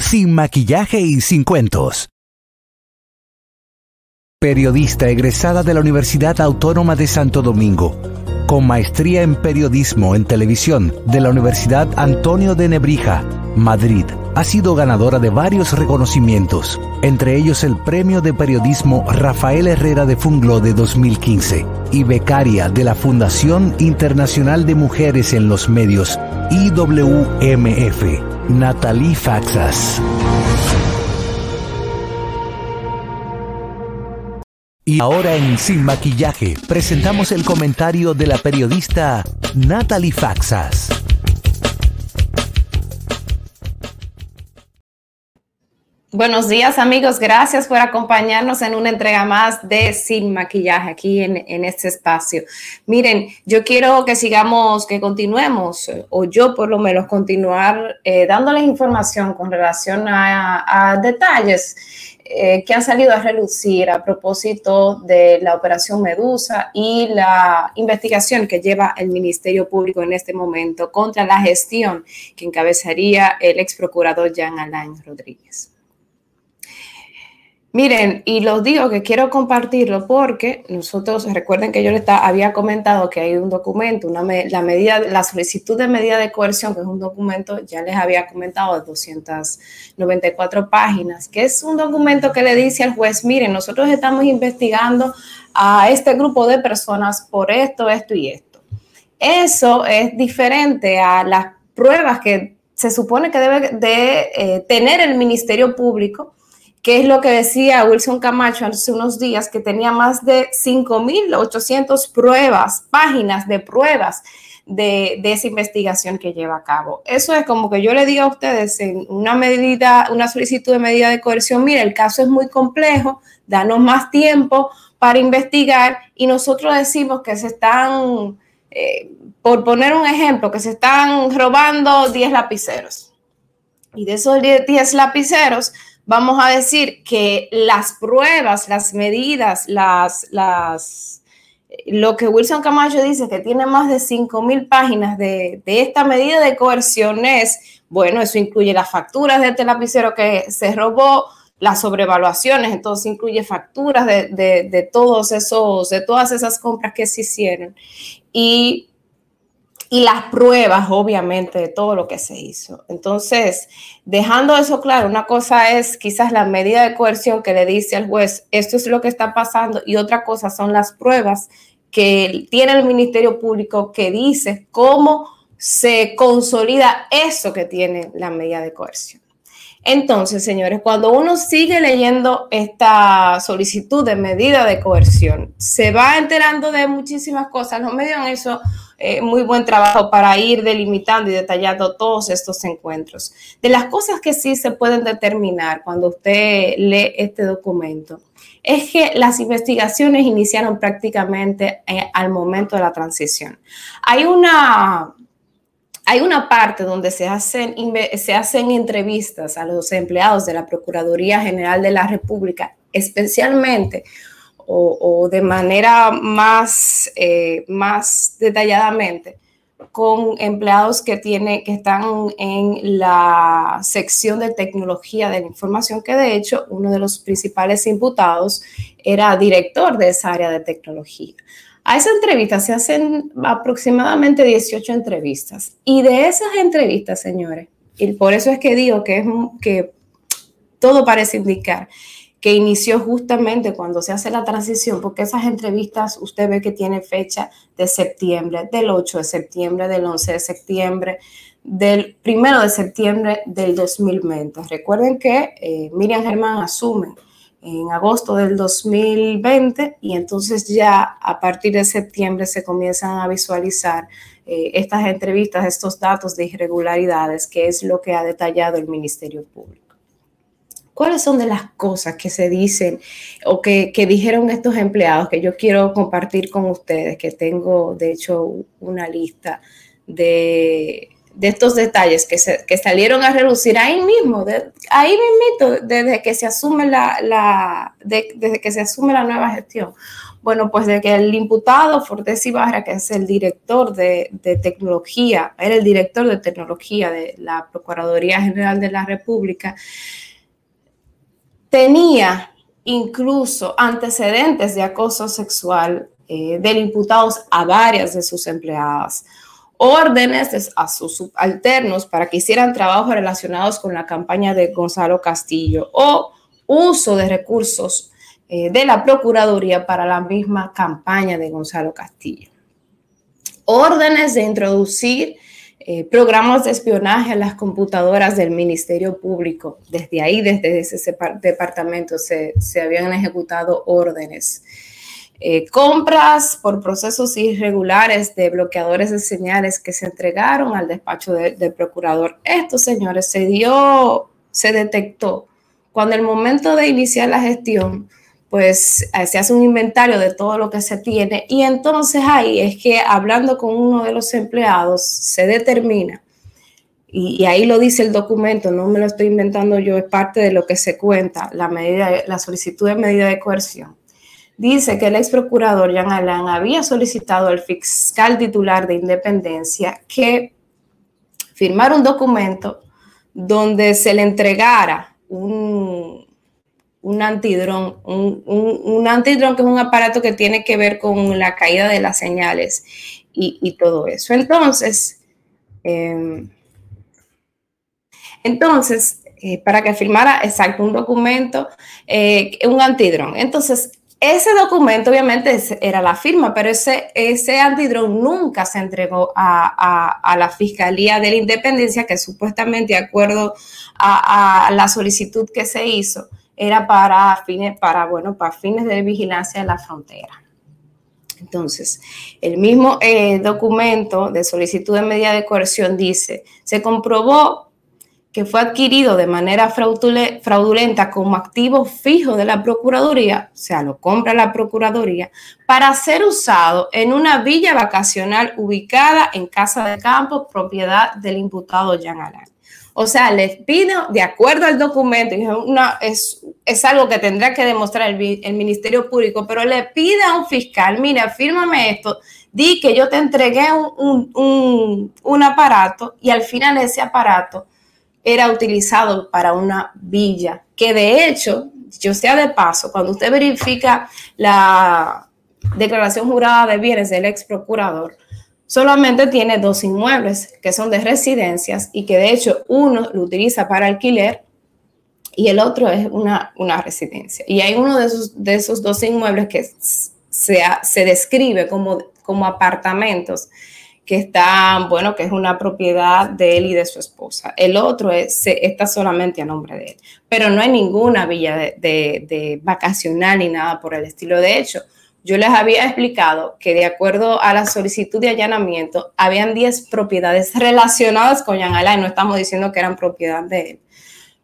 Sin maquillaje y sin cuentos. Periodista egresada de la Universidad Autónoma de Santo Domingo, con maestría en periodismo en televisión de la Universidad Antonio de Nebrija, Madrid. Ha sido ganadora de varios reconocimientos, entre ellos el Premio de Periodismo Rafael Herrera de Funglo de 2015 y becaria de la Fundación Internacional de Mujeres en los Medios, IWMF, Natalie Faxas. Y ahora en Sin Maquillaje presentamos el comentario de la periodista Natalie Faxas. Buenos días amigos, gracias por acompañarnos en una entrega más de Sin Maquillaje aquí en, este espacio. Miren, yo quiero que sigamos, que continuemos, o yo por lo menos continuar eh, dándoles información con relación a detalles eh, que han salido a relucir a propósito de la operación Medusa y la investigación que lleva el Ministerio Público en este momento contra la gestión que encabezaría el ex procurador Jean Alain Rodríguez. Miren, y los digo que quiero compartirlo porque nosotros, recuerden que yo les había comentado que hay un documento, una, la, medida, la solicitud de medida de coerción, que es un documento, ya les había comentado, de 294 páginas, que es un documento que le dice al juez, miren, nosotros estamos investigando a este grupo de personas por esto, esto y esto. Eso es diferente a las pruebas que se supone que debe de eh, tener el Ministerio Público que es lo que decía Wilson Camacho hace unos días, que tenía más de 5.800 pruebas, páginas de pruebas de, esa investigación que lleva a cabo. Eso es como que yo le diga a ustedes en una medida, una solicitud de medida de coerción, mire, el caso es muy complejo, danos más tiempo para investigar y nosotros decimos que se están, eh, por poner un ejemplo, que se están robando 10 lapiceros. Y de esos 10 lapiceros, vamos a decir que las pruebas, las medidas, las, las, lo que Wilson Camacho dice que tiene más de 5 mil páginas de, de, esta medida de coerción es, bueno, eso incluye las facturas de este lapicero que se robó, las sobrevaluaciones, entonces incluye facturas de, de, de todos esos, de todas esas compras que se hicieron. Y y las pruebas, obviamente, de todo lo que se hizo. Entonces, dejando eso claro, una cosa es quizás la medida de coerción que le dice al juez, esto es lo que está pasando, y otra cosa son las pruebas que tiene el Ministerio Público que dice cómo se consolida eso que tiene la medida de coerción. Entonces, señores, cuando uno sigue leyendo esta solicitud de medida de coerción, se va enterando de muchísimas cosas. Los medios han hecho eh, muy buen trabajo para ir delimitando y detallando todos estos encuentros. De las cosas que sí se pueden determinar cuando usted lee este documento, es que las investigaciones iniciaron prácticamente eh, al momento de la transición. Hay una hay una parte donde se hacen, se hacen entrevistas a los empleados de la Procuraduría General de la República, especialmente o, de manera más, eh, más detalladamente con empleados que, tiene, que están en la sección de tecnología de la información, que de hecho uno de los principales imputados era director de esa área de tecnología. A esa entrevista se hacen aproximadamente 18 entrevistas y de esas entrevistas, señores, y por eso es que digo que, es, que todo parece indicar que inició justamente cuando se hace la transición, porque esas entrevistas usted ve que tiene fecha de septiembre, del 8 de septiembre, del 11 de septiembre, del 1 de septiembre del 2020. Recuerden que eh, Miriam Germán asume en agosto del 2020 y entonces ya a partir de septiembre se comienzan a visualizar eh, estas entrevistas, estos datos de irregularidades, que es lo que ha detallado el Ministerio Público. ¿Cuáles son de las cosas que se dicen o que, dijeron estos empleados que yo quiero compartir con ustedes? Que tengo, de hecho, una lista de, estos detalles que, salieron a reducir ahí mismo, ahí mismo, desde que se asume la, desde que se asume la nueva gestión. Bueno, pues de que el imputado Fortes Ibarra, que es el director de, de, tecnología, era el director de tecnología de la Procuraduría General de la República, tenía incluso antecedentes de acoso sexual eh, del imputados a varias de sus empleadas, órdenes a sus subalternos para que hicieran trabajos relacionados con la campaña de Gonzalo Castillo o uso de recursos eh, de la Procuraduría para la misma campaña de Gonzalo Castillo. Órdenes de introducir eh, programas de espionaje a las computadoras del Ministerio Público. Desde ahí, desde ese departamento, se, habían ejecutado órdenes. Eh, compras por procesos irregulares de bloqueadores de señales que se entregaron al despacho del procurador. Esto, señores, se dio, se detectó cuando el momento de iniciar la gestión pues eh, se hace un inventario de todo lo que se tiene y entonces ahí es que hablando con uno de los empleados se determina, y, ahí lo dice el documento, no me lo estoy inventando yo, es parte de lo que se cuenta, la, medida, la solicitud de medida de coerción. Dice que el ex procurador Jean Alain había solicitado al fiscal titular de Independencia que firmara un documento donde se le entregara un, un antidrón, un, un, antidrón que es un aparato que tiene que ver con la caída de las señales y, todo eso. Entonces, em, entonces, eh, para que firmara exacto un documento, eh, un antidrón. Entonces, ese documento obviamente era la firma, pero ese, ese antidrón nunca se entregó a, a, la Fiscalía de la Independencia, que supuestamente, de acuerdo a la solicitud que se hizo, era para fines, para, bueno, para fines de vigilancia de la frontera. Entonces, el mismo eh, documento de solicitud de medida de coerción dice, se comprobó que fue adquirido de manera fraudulenta como activo fijo de la Procuraduría, o sea, lo compra la Procuraduría, para ser usado en una villa vacacional ubicada en Casa de Campo, propiedad del imputado Jean Alain. O sea, les pido, de acuerdo al documento, es, es algo que tendrá que demostrar el, Ministerio Público, pero le pide a un fiscal, mira, fírmame esto, di que yo te entregué un, un aparato y al final ese aparato era utilizado para una villa, que de hecho, yo sea de paso, cuando usted verifica la declaración jurada de bienes del ex procurador, solamente tiene dos inmuebles que son de residencias y que de hecho uno lo utiliza para alquiler y el otro es una, una residencia. Y hay uno de esos, de esos dos inmuebles que se, se describe como, como apartamentos que están, bueno, que es una propiedad de él y de su esposa. El otro es, está solamente a nombre de él, pero no hay ninguna villa de, de, vacacional ni nada por el estilo. De hecho, yo les había explicado que de acuerdo a la solicitud de allanamiento, habían 10 propiedades relacionadas con Jan Alain, no estamos diciendo que eran propiedad de él,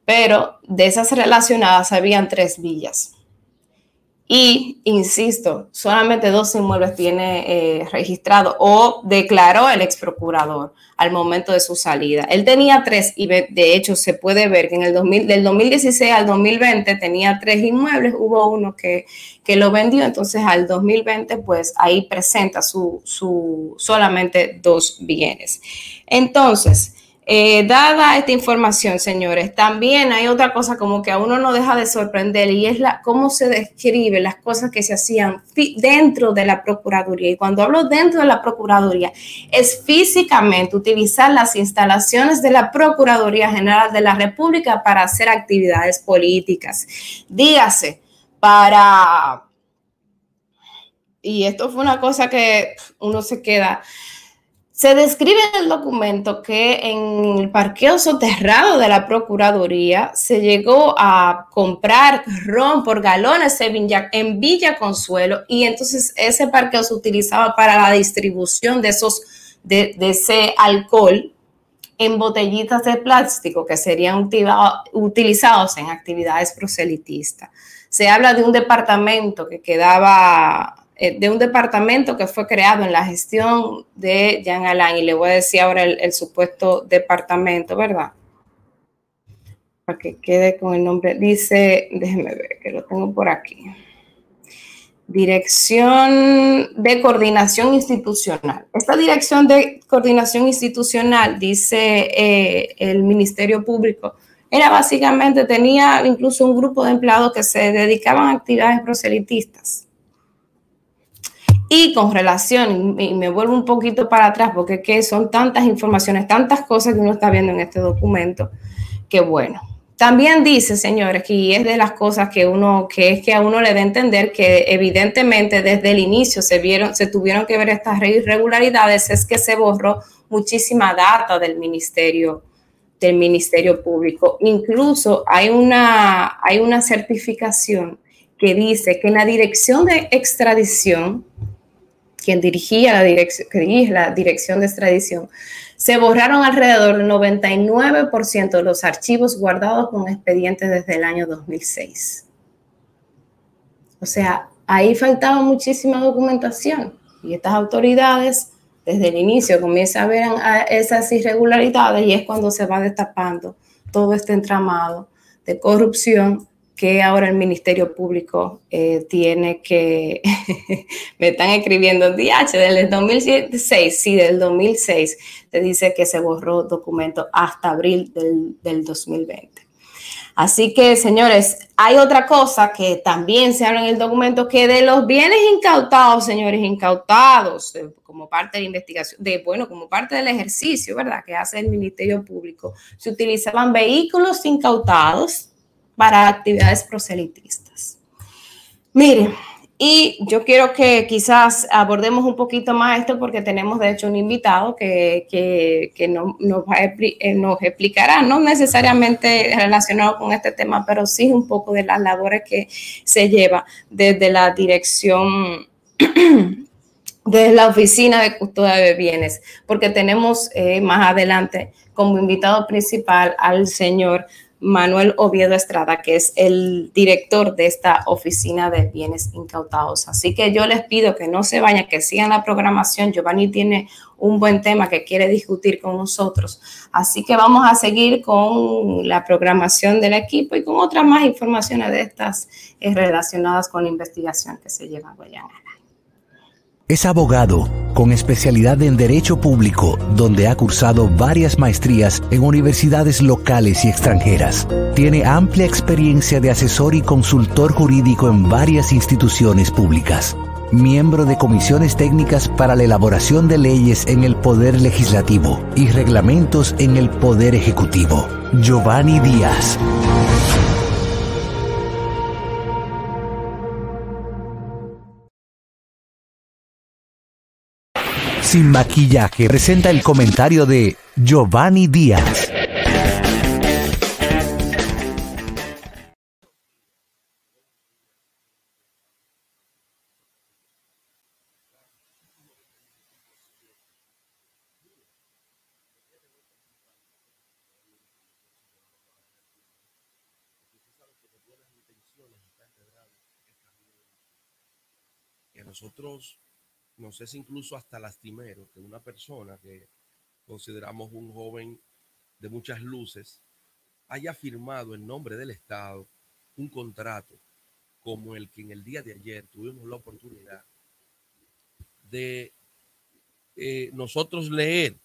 pero de esas relacionadas habían tres villas. Y, insisto, solamente dos inmuebles tiene eh, registrado o declaró el ex procurador al momento de su salida. Él tenía tres y de hecho se puede ver que en el 2000, del 2016 al 2020 tenía tres inmuebles, hubo uno que, que lo vendió, entonces al 2020 pues ahí presenta su, su solamente dos bienes. Entonces, eh, dada esta información, señores, también hay otra cosa como que a uno no deja de sorprender y es la, cómo se describe las cosas que se hacían dentro de la Procuraduría. Y cuando hablo dentro de la Procuraduría, es físicamente utilizar las instalaciones de la Procuraduría General de la República para hacer actividades políticas. Dígase, para... Y esto fue una cosa que uno se queda se describe en el documento que en el parqueo soterrado de la Procuraduría se llegó a comprar ron por galones en Villa Consuelo y entonces ese parqueo se utilizaba para la distribución de, esos, de, ese alcohol en botellitas de plástico que serían utilizados en actividades proselitistas. Se habla de un departamento que quedaba eh, de un departamento que fue creado en la gestión de Jean Alain, y le voy a decir ahora el, supuesto departamento, ¿verdad? Para que quede con el nombre, dice, déjeme ver, que lo tengo por aquí. Dirección de Coordinación Institucional. Esta dirección de coordinación institucional, dice eh, el Ministerio Público, era básicamente, tenía incluso un grupo de empleados que se dedicaban a actividades proselitistas y con relación, y me vuelvo un poquito para atrás porque que son tantas informaciones, tantas cosas que uno está viendo en este documento, que bueno. También dice, señores, que es de las cosas que uno, que es que a uno le da a entender que evidentemente desde el inicio se vieron, se tuvieron que ver estas irregularidades, es que se borró muchísima data del ministerio, del ministerio público. Incluso hay una, hay una certificación que dice que en la dirección de extradición, quien dirigía la dirección, que dirige la dirección de extradición, se borraron alrededor del 99% de los archivos guardados con expedientes desde el año 2006. O sea, ahí faltaba muchísima documentación y estas autoridades desde el inicio comienzan a ver esas irregularidades y es cuando se va destapando todo este entramado de corrupción que ahora el Ministerio Público eh, tiene que, me están escribiendo, DH, del 2006, sí, del 2006, te dice que se borró documento hasta abril del, del 2020. Así que, señores, hay otra cosa que también se habla en el documento, que de los bienes incautados, señores, incautados eh, como parte de la investigación, de, bueno, como parte del ejercicio, ¿verdad?, que hace el Ministerio Público, se utilizaban vehículos incautados, para actividades proselitistas. Mire, y yo quiero que quizás abordemos un poquito más esto porque tenemos de hecho un invitado que, que, nos, eh, nos, explicará, no necesariamente relacionado con este tema, pero sí un poco de las labores que se lleva desde la dirección desde la oficina de custodia de bienes, porque tenemos eh, más adelante como invitado principal al señor Manuel Oviedo Estrada, que es el director de esta oficina de bienes incautados. Así que yo les pido que no se vayan, que sigan la programación. Giovanni tiene un buen tema que quiere discutir con nosotros. Así que vamos a seguir con la programación del equipo y con otras más informaciones de estas eh, relacionadas con la investigación que se lleva a Guayana. Es abogado con especialidad en Derecho Público, donde ha cursado varias maestrías en universidades locales y extranjeras. Tiene amplia experiencia de asesor y consultor jurídico en varias instituciones públicas. Miembro de comisiones técnicas para la elaboración de leyes en el Poder Legislativo y reglamentos en el Poder Ejecutivo. Giovanni Díaz. Sin maquillaje presenta el comentario de Giovanni Díaz. nosotros nos es incluso hasta lastimero que una persona que consideramos un joven de muchas luces haya firmado en nombre del Estado un contrato como el que en el día de ayer tuvimos la oportunidad de eh, nosotros leer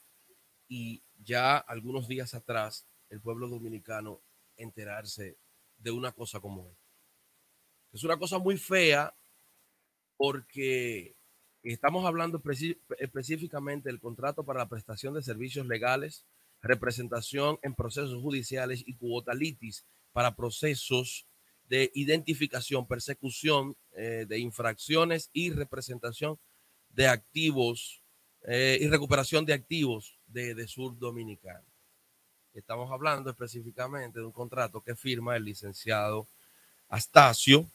y ya algunos días atrás el pueblo dominicano enterarse de una cosa como esta. Es una cosa muy fea porque estamos hablando específicamente del contrato para la prestación de servicios legales, representación en procesos judiciales y cuotalitis para procesos de identificación, persecución eh, de infracciones y representación de activos eh, y recuperación de activos de, de Sur Dominicano. Estamos hablando específicamente de un contrato que firma el licenciado Astacio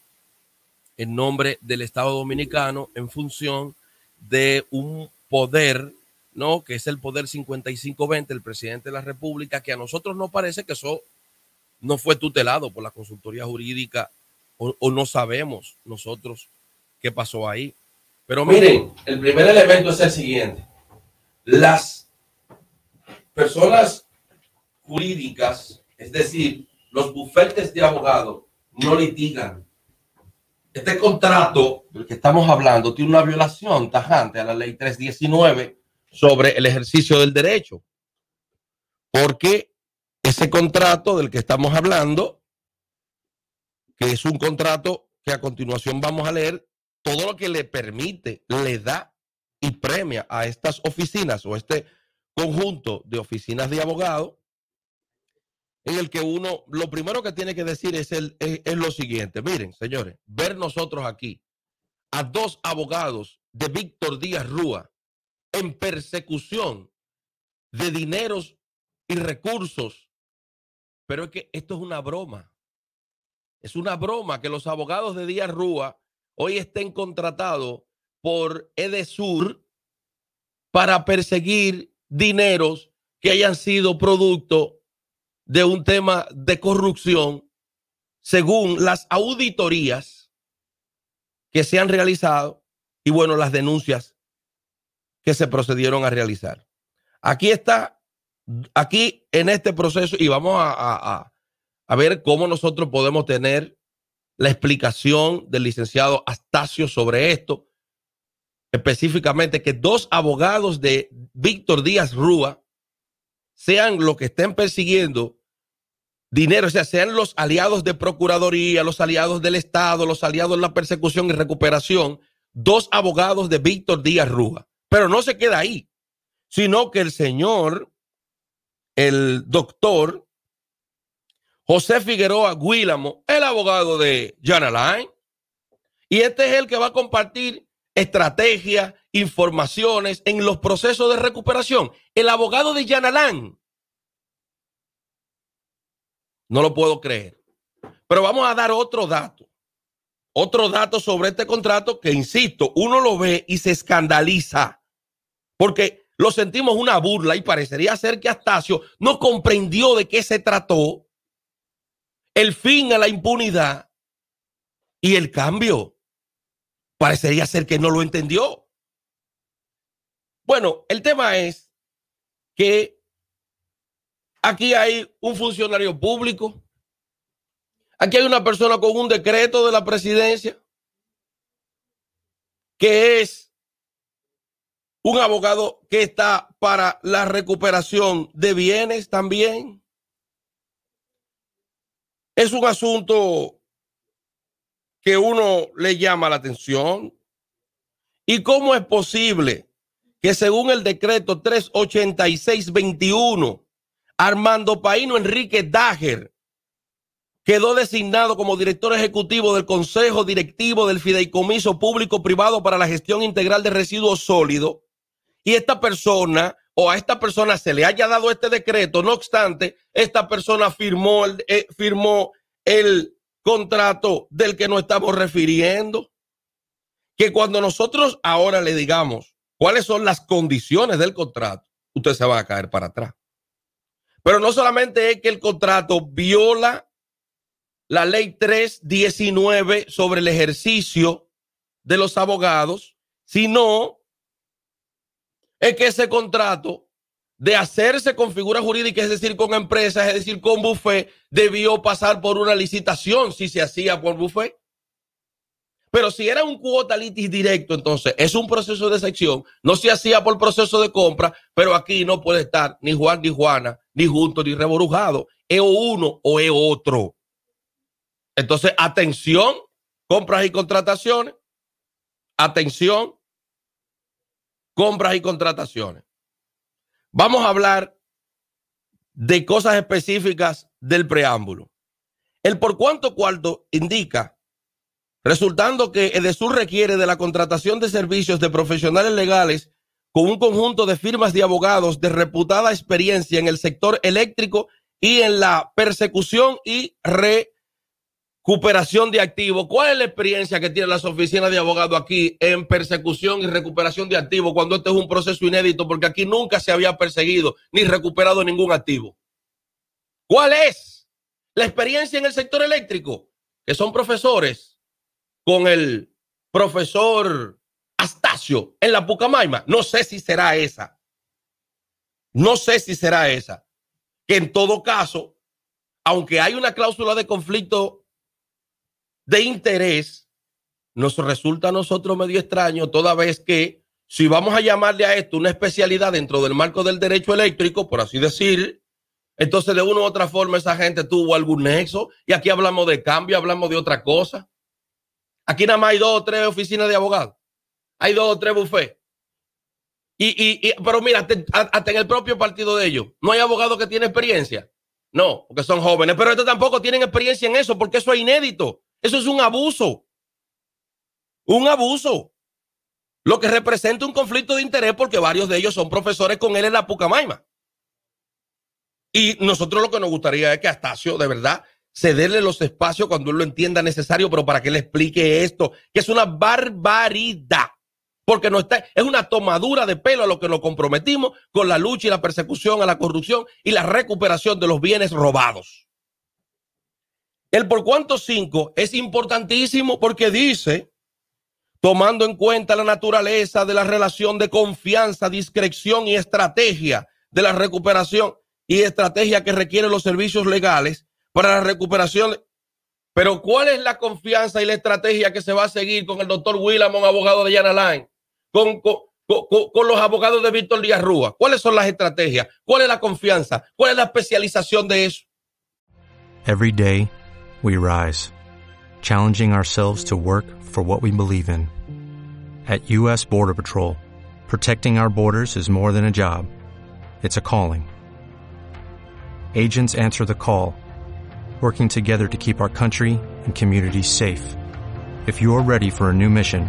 en nombre del Estado Dominicano en función de un poder, ¿no? Que es el poder 5520 del presidente de la República, que a nosotros nos parece que eso no fue tutelado por la consultoría jurídica o, o no sabemos nosotros qué pasó ahí. Pero miren, el primer elemento es el siguiente. Las personas jurídicas, es decir, los bufetes de abogados, no litigan este contrato del que estamos hablando tiene una violación tajante a la ley 319 sobre el ejercicio del derecho. Porque ese contrato del que estamos hablando, que es un contrato que a continuación vamos a leer, todo lo que le permite, le da y premia a estas oficinas o este conjunto de oficinas de abogados en el que uno, lo primero que tiene que decir es, el, es, lo siguiente. Miren, señores, ver nosotros aquí a dos abogados de Víctor Díaz Rúa en persecución de dineros y recursos. Pero es que esto es una broma. Es una broma que los abogados de Díaz Rúa hoy estén contratados por Edesur para perseguir dineros que hayan sido producto de un tema de corrupción según las auditorías que se han realizado y bueno, las denuncias que se procedieron a realizar. Aquí está, aquí en este proceso y vamos a, a, ver cómo nosotros podemos tener la explicación del licenciado Astacio sobre esto, específicamente que dos abogados de Víctor Díaz Rúa sean los que estén persiguiendo dinero, o sea, sean los aliados de Procuraduría, los aliados del Estado, los aliados de la persecución y recuperación, dos abogados de Víctor Díaz Rúa. Pero no se queda ahí, sino que el señor, el doctor José Figueroa Guílamo, el abogado de Jan Alain, y este es el que va a compartir estrategias, informaciones en los procesos de recuperación. El abogado de Yanalán. No lo puedo creer. Pero vamos a dar otro dato. Otro dato sobre este contrato que, insisto, uno lo ve y se escandaliza. Porque lo sentimos una burla y parecería ser que Astacio no comprendió de qué se trató. El fin a la impunidad y el cambio. Parecería ser que no lo entendió. Bueno, el tema es que aquí hay un funcionario público, aquí hay una persona con un decreto de la presidencia, que es un abogado que está para la recuperación de bienes también. Es un asunto que uno le llama la atención. ¿Y cómo es posible que según el decreto 386-21, Armando Paino Enrique Dager quedó designado como director ejecutivo del Consejo Directivo del Fideicomiso Público Privado para la Gestión Integral de Residuos Sólidos y esta persona o a esta persona se le haya dado este decreto, no obstante, esta persona firmó el, eh, firmó el contrato del que nos estamos refiriendo. Que cuando nosotros ahora le digamos cuáles son las condiciones del contrato, usted se va a caer para atrás. Pero no solamente es que el contrato viola la ley 319 sobre el ejercicio de los abogados, sino es que ese contrato de hacerse con figura jurídica, es decir, con empresas, es decir, con buffet, debió pasar por una licitación si se hacía por buffet. Pero si era un cuota litis directo, entonces es un proceso de sección, no se hacía por proceso de compra, pero aquí no puede estar ni Juan ni Juana, ni junto ni reborujado. Es uno o es otro. Entonces, atención, compras y contrataciones. Atención, compras y contrataciones. Vamos a hablar de cosas específicas del preámbulo. El por cuánto cuarto indica, resultando que EDESUR requiere de la contratación de servicios de profesionales legales con un conjunto de firmas de abogados de reputada experiencia en el sector eléctrico y en la persecución y re recuperación de activos. ¿Cuál es la experiencia que tienen las oficinas de abogados aquí en persecución y recuperación de activos cuando este es un proceso inédito? Porque aquí nunca se había perseguido ni recuperado ningún activo. ¿Cuál es la experiencia en el sector eléctrico? Que son profesores con el profesor En la Pucamaima. No sé si será esa. No sé si será esa. Que en todo caso, aunque hay una cláusula de conflicto de interés, nos resulta a nosotros medio extraño toda vez que si vamos a llamarle a esto una especialidad dentro del marco del derecho eléctrico, por así decir, entonces de una u otra forma esa gente tuvo algún nexo y aquí hablamos de cambio, hablamos de otra cosa. Aquí nada más hay dos o tres oficinas de abogados, hay dos o tres bufés. Y, y, pero mira, hasta en el propio partido de ellos, no hay abogado que tiene experiencia. No, porque son jóvenes, pero estos tampoco tienen experiencia en eso, porque eso es inédito. Eso es un abuso. Un abuso. Lo que representa un conflicto de interés porque varios de ellos son profesores con él en la Pucamaima. Y nosotros lo que nos gustaría es que Astacio, de verdad, cederle los espacios cuando él lo entienda necesario, pero para que le explique esto, que es una barbaridad. Porque no está, es una tomadura de pelo a lo que nos comprometimos con la lucha y la persecución a la corrupción y la recuperación de los bienes robados. El por cuánto cinco es importantísimo porque dice, tomando en cuenta la naturaleza de la relación de confianza, discreción y estrategia de la recuperación y estrategia que requieren los servicios legales para la recuperación. Pero ¿cuál es la confianza y la estrategia que se va a seguir con el doctor Willamon, abogado de Yana Line? Con, con, con, los abogados de Víctor Díaz Rúa. ¿Cuáles son las estrategias? ¿Cuál es la confianza? ¿Cuál es la especialización de eso? Every day we rise, challenging ourselves to work for what we believe in. At U.S. Border Patrol, protecting our borders is more than a job, it's a calling. Agents answer the call, working together to keep our country and communities safe. If you're ready for a new mission,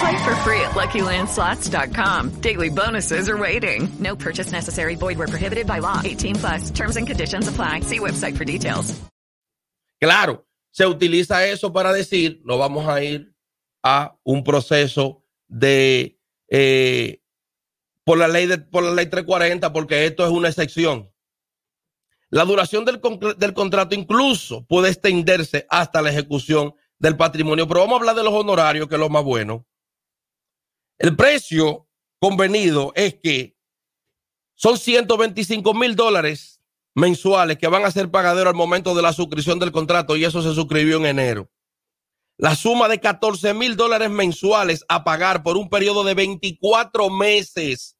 Play for free at LuckyLandSlots.com. Daily bonuses are waiting. No purchase necessary. Void where prohibited by law. 18 plus. Terms and conditions apply. See website for details. Claro, se utiliza eso para decir, no vamos a ir a un proceso de eh, por la ley de por la ley 340 porque esto es una excepción. La duración del, del contrato incluso puede extenderse hasta la ejecución del patrimonio, pero vamos a hablar de los honorarios, que es lo más bueno. El precio convenido es que son 125 mil dólares mensuales que van a ser pagaderos al momento de la suscripción del contrato y eso se suscribió en enero. La suma de 14 mil dólares mensuales a pagar por un periodo de 24 meses.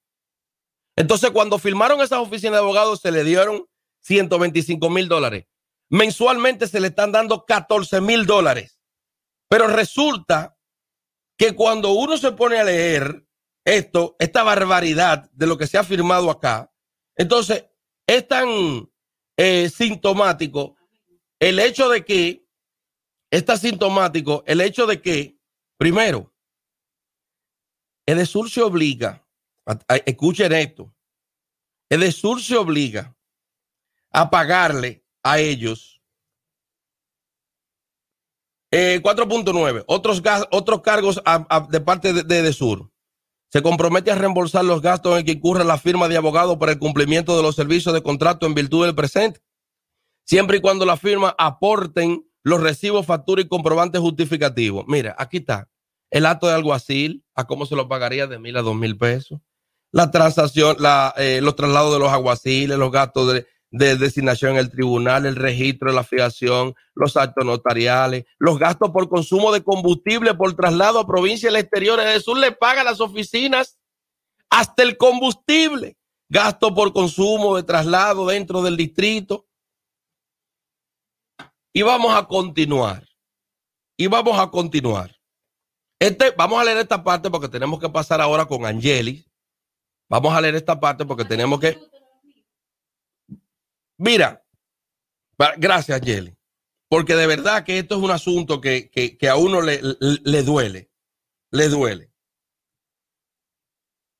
Entonces, cuando firmaron esas oficinas de abogados, se le dieron 125 mil dólares. Mensualmente se le están dando 14 mil dólares. Pero resulta que cuando uno se pone a leer esto, esta barbaridad de lo que se ha firmado acá, entonces es tan eh, sintomático el hecho de que, está sintomático el hecho de que, primero, Edesur se obliga, escuchen esto, Edesur se obliga a pagarle a ellos 4.9, eh, otros, otros cargos de parte de, de Edesur. Se compromete a reembolsar los gastos en que incurre la firma de abogado para el cumplimiento de los servicios de contrato en virtud del presente, siempre y cuando la firma aporten los recibos, facturas y comprobantes justificativos. Mira, aquí está el acto de alguacil, a cómo se lo pagaría de mil a dos mil pesos, la transacción, eh, los traslados de los aguaciles, los gastos de, de designación en el tribunal, el registro de la fijación, los actos notariales, los gastos por consumo de combustible por traslado a provincias del exterior. El sur le paga las oficinas hasta el combustible, gasto por consumo de traslado dentro del distrito. Y vamos a continuar. Y vamos a continuar. Este, vamos a leer esta parte porque tenemos que pasar ahora con Angeli. Vamos a leer esta parte porque tenemos que Mira, gracias, Jelly, porque de verdad que esto es un asunto que, a uno le, le duele, le duele.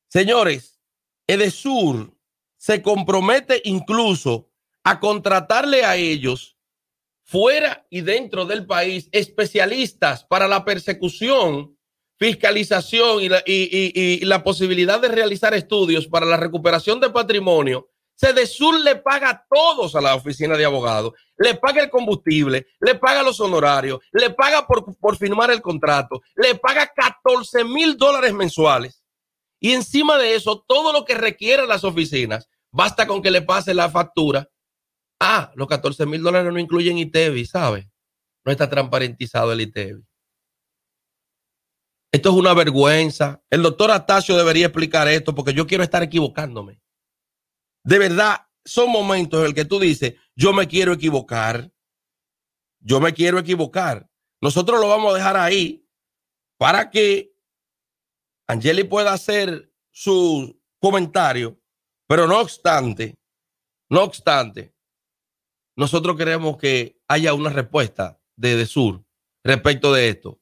Señores, Edesur se compromete incluso a contratarle a ellos fuera y dentro del país especialistas para la persecución, fiscalización y la, y la posibilidad de realizar estudios para la recuperación de patrimonio Sedesur le paga todos a la oficina de abogados, le paga el combustible, le paga los honorarios, le paga por, por firmar el contrato, le paga 14 mil dólares mensuales. Y encima de eso, todo lo que requieran las oficinas, basta con que le pase la factura. Ah, los 14 mil dólares no incluyen ITEVI, ¿sabe? No está transparentizado el ITEVI. Esto es una vergüenza. El doctor Atacio debería explicar esto porque yo quiero estar equivocándome de verdad, son momentos en el que tú dices, yo me quiero equivocar, yo me quiero equivocar. Nosotros lo vamos a dejar ahí para que Angeli pueda hacer su comentario, pero no obstante, no obstante, nosotros queremos que haya una respuesta de, de Sur respecto de esto,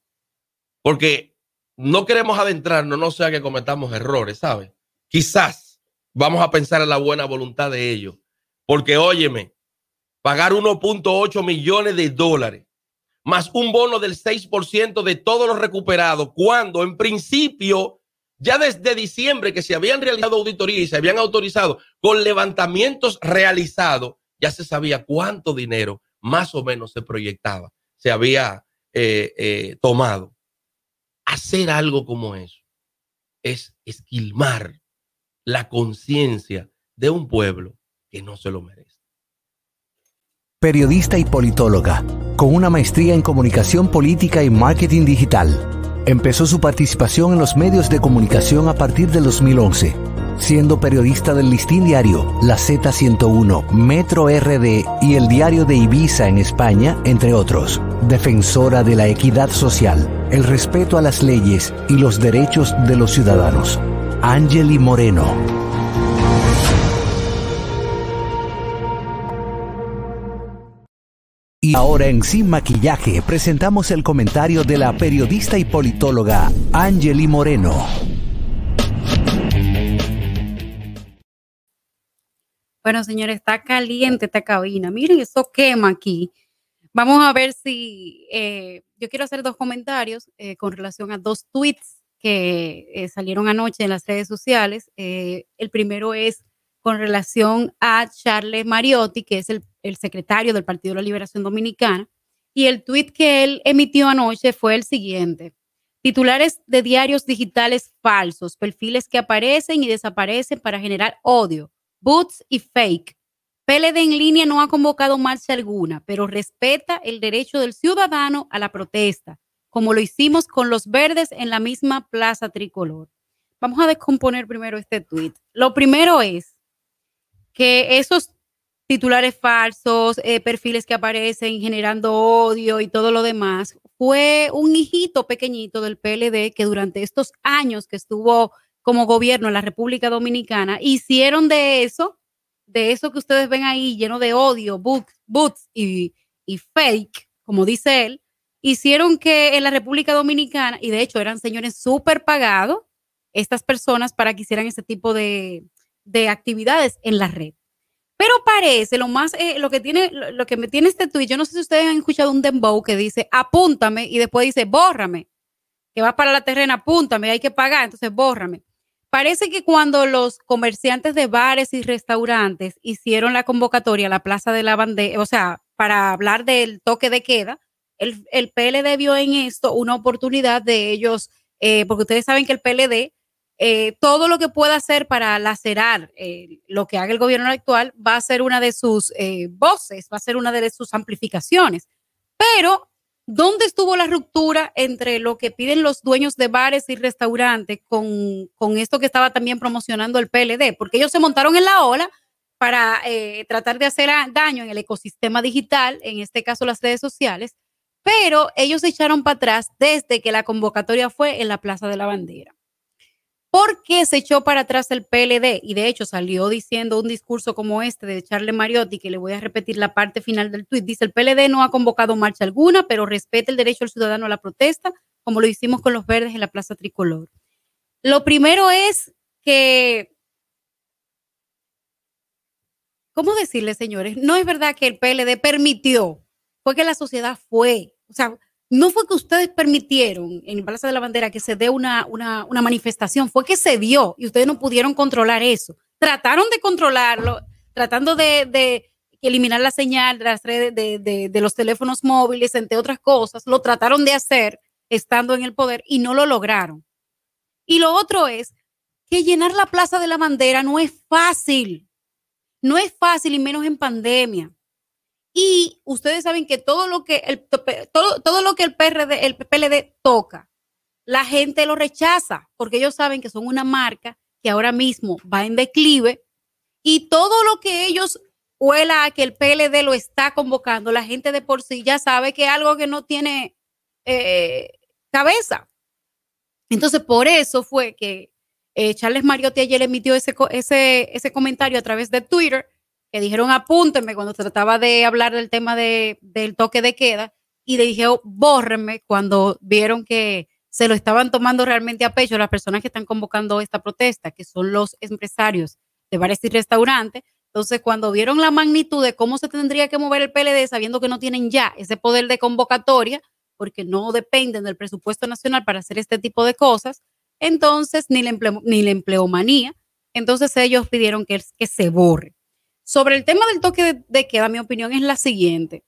porque no queremos adentrarnos, no sea que cometamos errores, ¿sabes? Quizás vamos a pensar en la buena voluntad de ellos. Porque óyeme, pagar 1.8 millones de dólares más un bono del 6% de todos los recuperados, cuando en principio, ya desde diciembre que se habían realizado auditorías y se habían autorizado con levantamientos realizados, ya se sabía cuánto dinero más o menos se proyectaba, se había eh, eh, tomado. Hacer algo como eso es esquilmar la conciencia de un pueblo que no se lo merece. Periodista y politóloga, con una maestría en comunicación política y marketing digital. Empezó su participación en los medios de comunicación a partir del 2011, siendo periodista del Listín Diario, La Z101, Metro RD y el Diario de Ibiza en España, entre otros. Defensora de la equidad social, el respeto a las leyes y los derechos de los ciudadanos. Angeli Moreno. Y ahora en Sin Maquillaje presentamos el comentario de la periodista y politóloga Angeli Moreno. Bueno, señores, está caliente esta cabina. Miren, eso quema aquí. Vamos a ver si eh, yo quiero hacer dos comentarios eh, con relación a dos tweets que eh, salieron anoche en las redes sociales. Eh, el primero es con relación a Charles Mariotti, que es el, el, secretario del Partido de la Liberación Dominicana, y el tuit que él emitió anoche fue el siguiente. Titulares de diarios digitales falsos, perfiles que aparecen y desaparecen para generar odio, boots y fake. PLD en línea no ha convocado marcha alguna, pero respeta el derecho del ciudadano a la protesta como lo hicimos con los verdes en la misma plaza tricolor. Vamos a descomponer primero este tweet. Lo primero es que esos titulares falsos, eh, perfiles que aparecen generando odio y todo lo demás, fue un hijito pequeñito del PLD que durante estos años que estuvo como gobierno en la República Dominicana, hicieron de eso, de eso que ustedes ven ahí lleno de odio, boots, y, y fake, como dice él, hicieron que en la República Dominicana, y de hecho eran señores súper pagados, estas personas para que hicieran este tipo de, de actividades en la red. Pero parece, lo más, eh, lo que tiene, lo, que me tiene este tweet, yo no sé si ustedes han escuchado un dembow que dice, apúntame, y después dice, bórrame, que va para la terrena, apúntame, hay que pagar, entonces bórrame. Parece que cuando los comerciantes de bares y restaurantes hicieron la convocatoria a la Plaza de la Bandera, o sea, para hablar del toque de queda, el, el PLD vio en esto una oportunidad de ellos, eh, porque ustedes saben que el PLD eh, todo lo que pueda hacer para lacerar eh, lo que haga el gobierno actual va a ser una de sus eh, voces, va a ser una de sus amplificaciones. Pero, ¿dónde estuvo la ruptura entre lo que piden los dueños de bares y restaurantes con, con esto que estaba también promocionando el PLD? Porque ellos se montaron en la ola para tratar de hacer daño en el ecosistema digital, en este caso las redes sociales, pero ellos se echaron para atrás desde que la convocatoria fue en la Plaza de la Bandera. ¿Por qué se echó para atrás el PLD? Y de hecho salió diciendo un discurso como este de Charles Mariotti, que le voy a repetir la parte final del tuit. Dice, el PLD no ha convocado marcha alguna, pero respeta el derecho del ciudadano a la protesta, como lo hicimos con los verdes en la Plaza Tricolor. Lo primero es que, ¿cómo decirle, señores? No es verdad que el PLD permitió, fue que la sociedad fue. O sea, no fue que ustedes permitieron en el Plaza de la Bandera que se dé una, una, manifestación, fue que se dio y ustedes no pudieron controlar eso. Trataron de controlarlo, tratando de, eliminar la señal de las redes de, de, los teléfonos móviles, entre otras cosas. Lo trataron de hacer estando en el poder y no lo lograron. Y lo otro es que llenar la Plaza de la Bandera no es fácil. No es fácil y menos en pandemia. Y ustedes saben que todo lo que el, todo, todo lo que el PRD, el PLD toca, la gente lo rechaza porque ellos saben que son una marca que ahora mismo va en declive y todo lo que ellos huela a que el PLD lo está convocando, la gente de por sí ya sabe que es algo que no tiene eh, cabeza. Entonces, por eso fue que eh, Charles Mariotti ayer emitió ese, ese, ese comentario a través de Twitter que dijeron apúntenme cuando trataba de hablar del tema de, del toque de queda y le dije oh, bórrenme cuando vieron que se lo estaban tomando realmente a pecho las personas que están convocando esta protesta, que son los empresarios de bares y restaurantes. Entonces, cuando vieron la magnitud de cómo se tendría que mover el PLD, sabiendo que no tienen ya ese poder de convocatoria, porque no dependen del presupuesto nacional para hacer este tipo de cosas, entonces ni la, ni la empleomanía, entonces ellos pidieron que, que se borre. Sobre el tema del toque de, queda, mi opinión es la siguiente.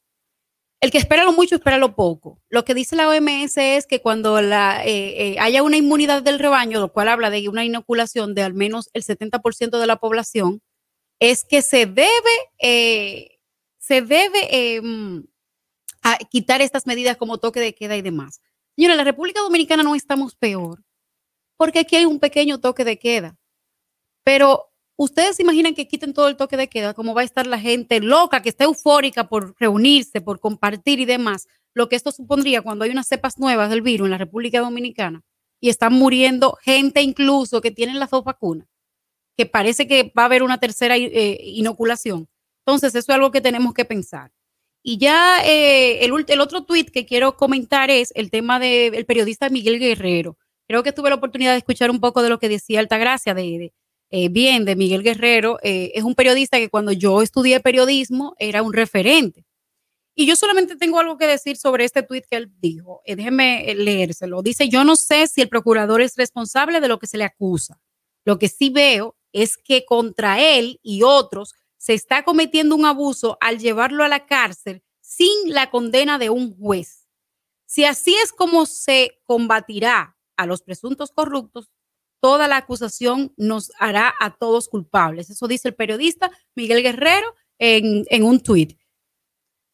El que espera lo mucho, espera lo poco. Lo que dice la OMS es que cuando eh, eh, haya una inmunidad del rebaño, lo cual habla de una inoculación de al menos el 70% de la población, es que se debe, eh, se debe em, quitar estas medidas como toque de queda y demás. Señora, en la República Dominicana no estamos peor, porque aquí hay un pequeño toque de queda. Pero ¿Ustedes se imaginan que quiten todo el toque de queda? ¿Cómo va a estar la gente loca, que está eufórica por reunirse, por compartir y demás? Lo que esto supondría cuando hay unas cepas nuevas del virus en la República Dominicana y están muriendo gente incluso que tienen las dos vacunas, que parece que va a haber una tercera eh, inoculación. Entonces, eso es algo que tenemos que pensar. Y ya eh, el, otro tweet que quiero comentar es el tema del periodista Miguel Guerrero. Creo que tuve la oportunidad de escuchar un poco de lo que decía Altagracia de, de eh, bien de Miguel Guerrero, eh, es un periodista que cuando yo estudié periodismo era un referente. Y yo solamente tengo algo que decir sobre este tuit que él dijo. Eh, déjeme leérselo. Dice, yo no sé si el procurador es responsable de lo que se le acusa. Lo que sí veo es que contra él y otros se está cometiendo un abuso al llevarlo a la cárcel sin la condena de un juez. Si así es como se combatirá a los presuntos corruptos, toda la acusación nos hará a todos culpables. Eso dice el periodista Miguel Guerrero en, un tuit.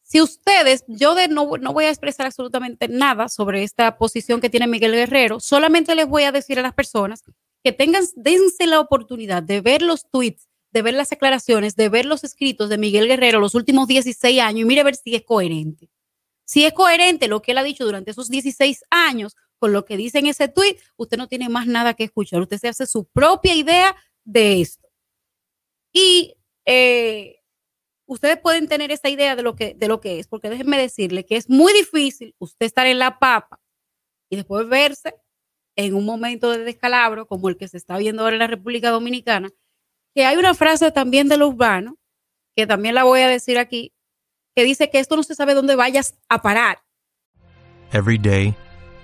Si ustedes, yo de no, no, voy a expresar absolutamente nada sobre esta posición que tiene Miguel Guerrero, solamente les voy a decir a las personas que tengan, dense la oportunidad de ver los tweets, de ver las declaraciones, de ver los escritos de Miguel Guerrero los últimos 16 años y mire a ver si es coherente. Si es coherente lo que él ha dicho durante esos 16 años con lo que dice en ese tweet, usted no tiene más nada que escuchar. Usted se hace su propia idea de esto. Y eh, ustedes pueden tener esa idea de lo, que, de lo que es, porque déjenme decirle que es muy difícil usted estar en la papa y después verse en un momento de descalabro como el que se está viendo ahora en la República Dominicana, que hay una frase también de lo urbano, que también la voy a decir aquí, que dice que esto no se sabe dónde vayas a parar. Every day,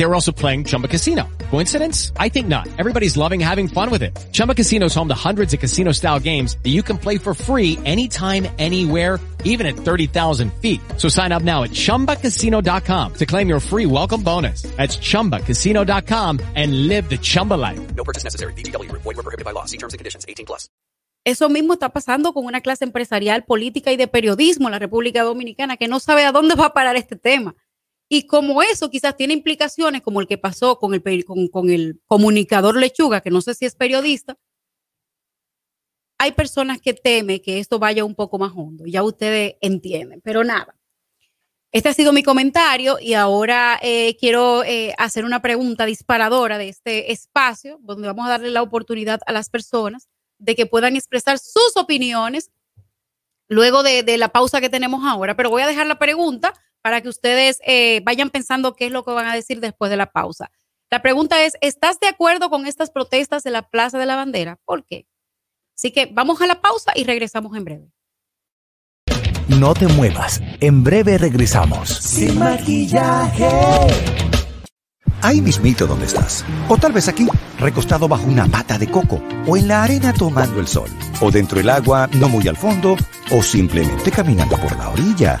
They were also playing Chumba Casino. Coincidence? I think not. Everybody's loving having fun with it. Chumba Casino is home to hundreds of casino-style games that you can play for free anytime, anywhere, even at 30,000 feet. So sign up now at ChumbaCasino.com to claim your free welcome bonus. That's ChumbaCasino.com and live the Chumba life. No purchase necessary. BGW. Void were prohibited by law. See terms and conditions. 18 plus. Eso mismo está pasando con una clase empresarial, política y de periodismo en la República Dominicana que no sabe a dónde va a parar este tema. Y como eso quizás tiene implicaciones como el que pasó con el, con, con el comunicador Lechuga, que no sé si es periodista, hay personas que temen que esto vaya un poco más hondo. Ya ustedes entienden, pero nada. Este ha sido mi comentario y ahora eh, quiero eh, hacer una pregunta disparadora de este espacio, donde vamos a darle la oportunidad a las personas de que puedan expresar sus opiniones luego de, de la pausa que tenemos ahora. Pero voy a dejar la pregunta para que ustedes eh, vayan pensando qué es lo que van a decir después de la pausa. La pregunta es, ¿estás de acuerdo con estas protestas de la Plaza de la Bandera? ¿Por qué? Así que vamos a la pausa y regresamos en breve. No te muevas, en breve regresamos. Sin maquillaje. Ahí mismito donde estás. O tal vez aquí, recostado bajo una pata de coco. O en la arena tomando el sol. O dentro del agua, no muy al fondo. O simplemente caminando por la orilla.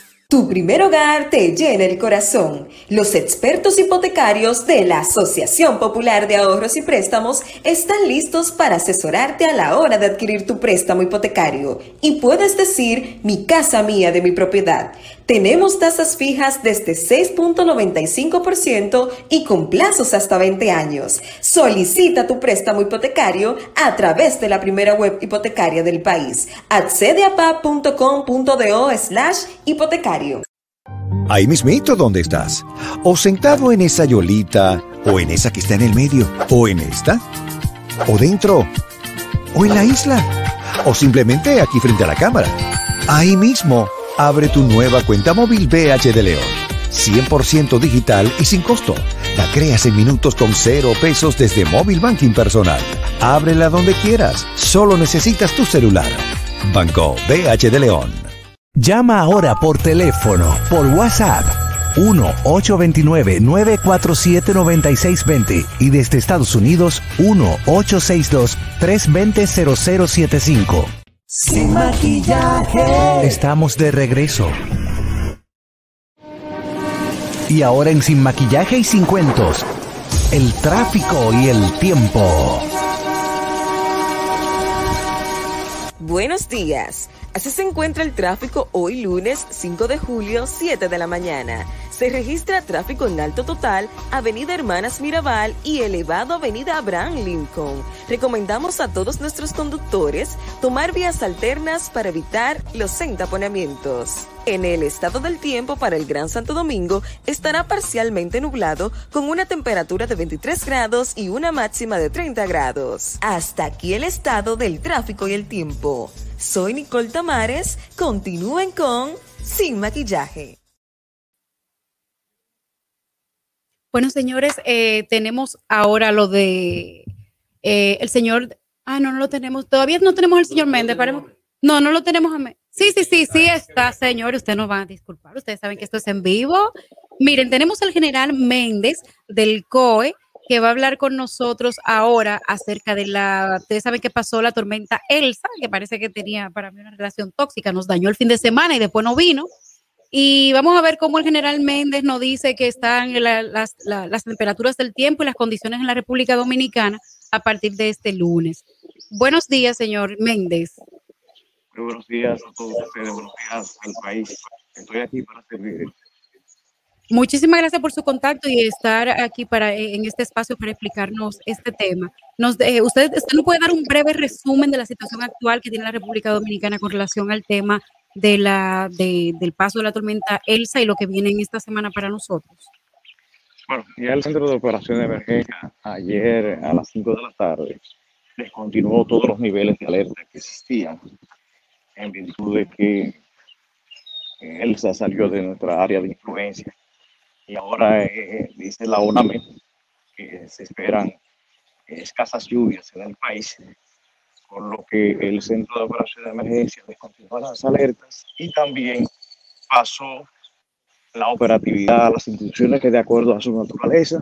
Tu primer hogar te llena el corazón. Los expertos hipotecarios de la Asociación Popular de Ahorros y Préstamos están listos para asesorarte a la hora de adquirir tu préstamo hipotecario. Y puedes decir, mi casa mía de mi propiedad. Tenemos tasas fijas desde 6.95% y con plazos hasta 20 años. Solicita tu préstamo hipotecario a través de la primera web hipotecaria del país. Accede a slash hipotecario. Ahí mismito donde estás. O sentado en esa yolita, o en esa que está en el medio, o en esta, o dentro, o en la isla, o simplemente aquí frente a la cámara. Ahí mismo Abre tu nueva cuenta móvil BH de León. 100% digital y sin costo. La creas en minutos con cero pesos desde móvil banking personal. Ábrela donde quieras. Solo necesitas tu celular. Banco BH de León. Llama ahora por teléfono, por WhatsApp. 1-829-947-9620 y desde Estados Unidos 1-862-320-0075. Sin maquillaje. Estamos de regreso. Y ahora en Sin maquillaje y sin cuentos, el tráfico y el tiempo. Buenos días. Así se encuentra el tráfico hoy lunes 5 de julio 7 de la mañana. Se registra tráfico en alto total Avenida Hermanas Mirabal y elevado Avenida Abraham Lincoln. Recomendamos a todos nuestros conductores tomar vías alternas para evitar los entaponamientos. En el estado del tiempo para el Gran Santo Domingo estará parcialmente nublado con una temperatura de 23 grados y una máxima de 30 grados. Hasta aquí el estado del tráfico y el tiempo. Soy Nicole Tamares. Continúen con Sin Maquillaje. Bueno, señores, eh, tenemos ahora lo de eh, el señor. Ah, no, no lo tenemos. Todavía no tenemos al señor Méndez. No, no lo tenemos a Sí, sí, sí, sí está, señor. Usted nos va a disculpar. Ustedes saben que esto es en vivo. Miren, tenemos al general Méndez del COE que va a hablar con nosotros ahora acerca de la, ustedes saben que pasó la tormenta Elsa, que parece que tenía para mí una relación tóxica, nos dañó el fin de semana y después no vino. Y vamos a ver cómo el general Méndez nos dice que están las, las temperaturas del tiempo y las condiciones en la República Dominicana a partir de este lunes. Buenos días, señor Méndez. Muy buenos días a todos ustedes, buenos días al país. Estoy aquí para servir. Muchísimas gracias por su contacto y estar aquí para eh, en este espacio para explicarnos este tema. Nos, eh, usted, usted nos puede dar un breve resumen de la situación actual que tiene la República Dominicana con relación al tema de la, de, del paso de la tormenta Elsa y lo que viene en esta semana para nosotros. Bueno, ya el Centro de Operación de Emergencia ayer a las 5 de la tarde descontinuó todos los niveles de alerta que existían en virtud de que Elsa salió de nuestra área de influencia y ahora eh, dice la ONAME que se esperan escasas lluvias en el país, por lo que el Centro de Operación de Emergencia descontinuó las alertas y también pasó la operatividad a las instituciones que de acuerdo a su naturaleza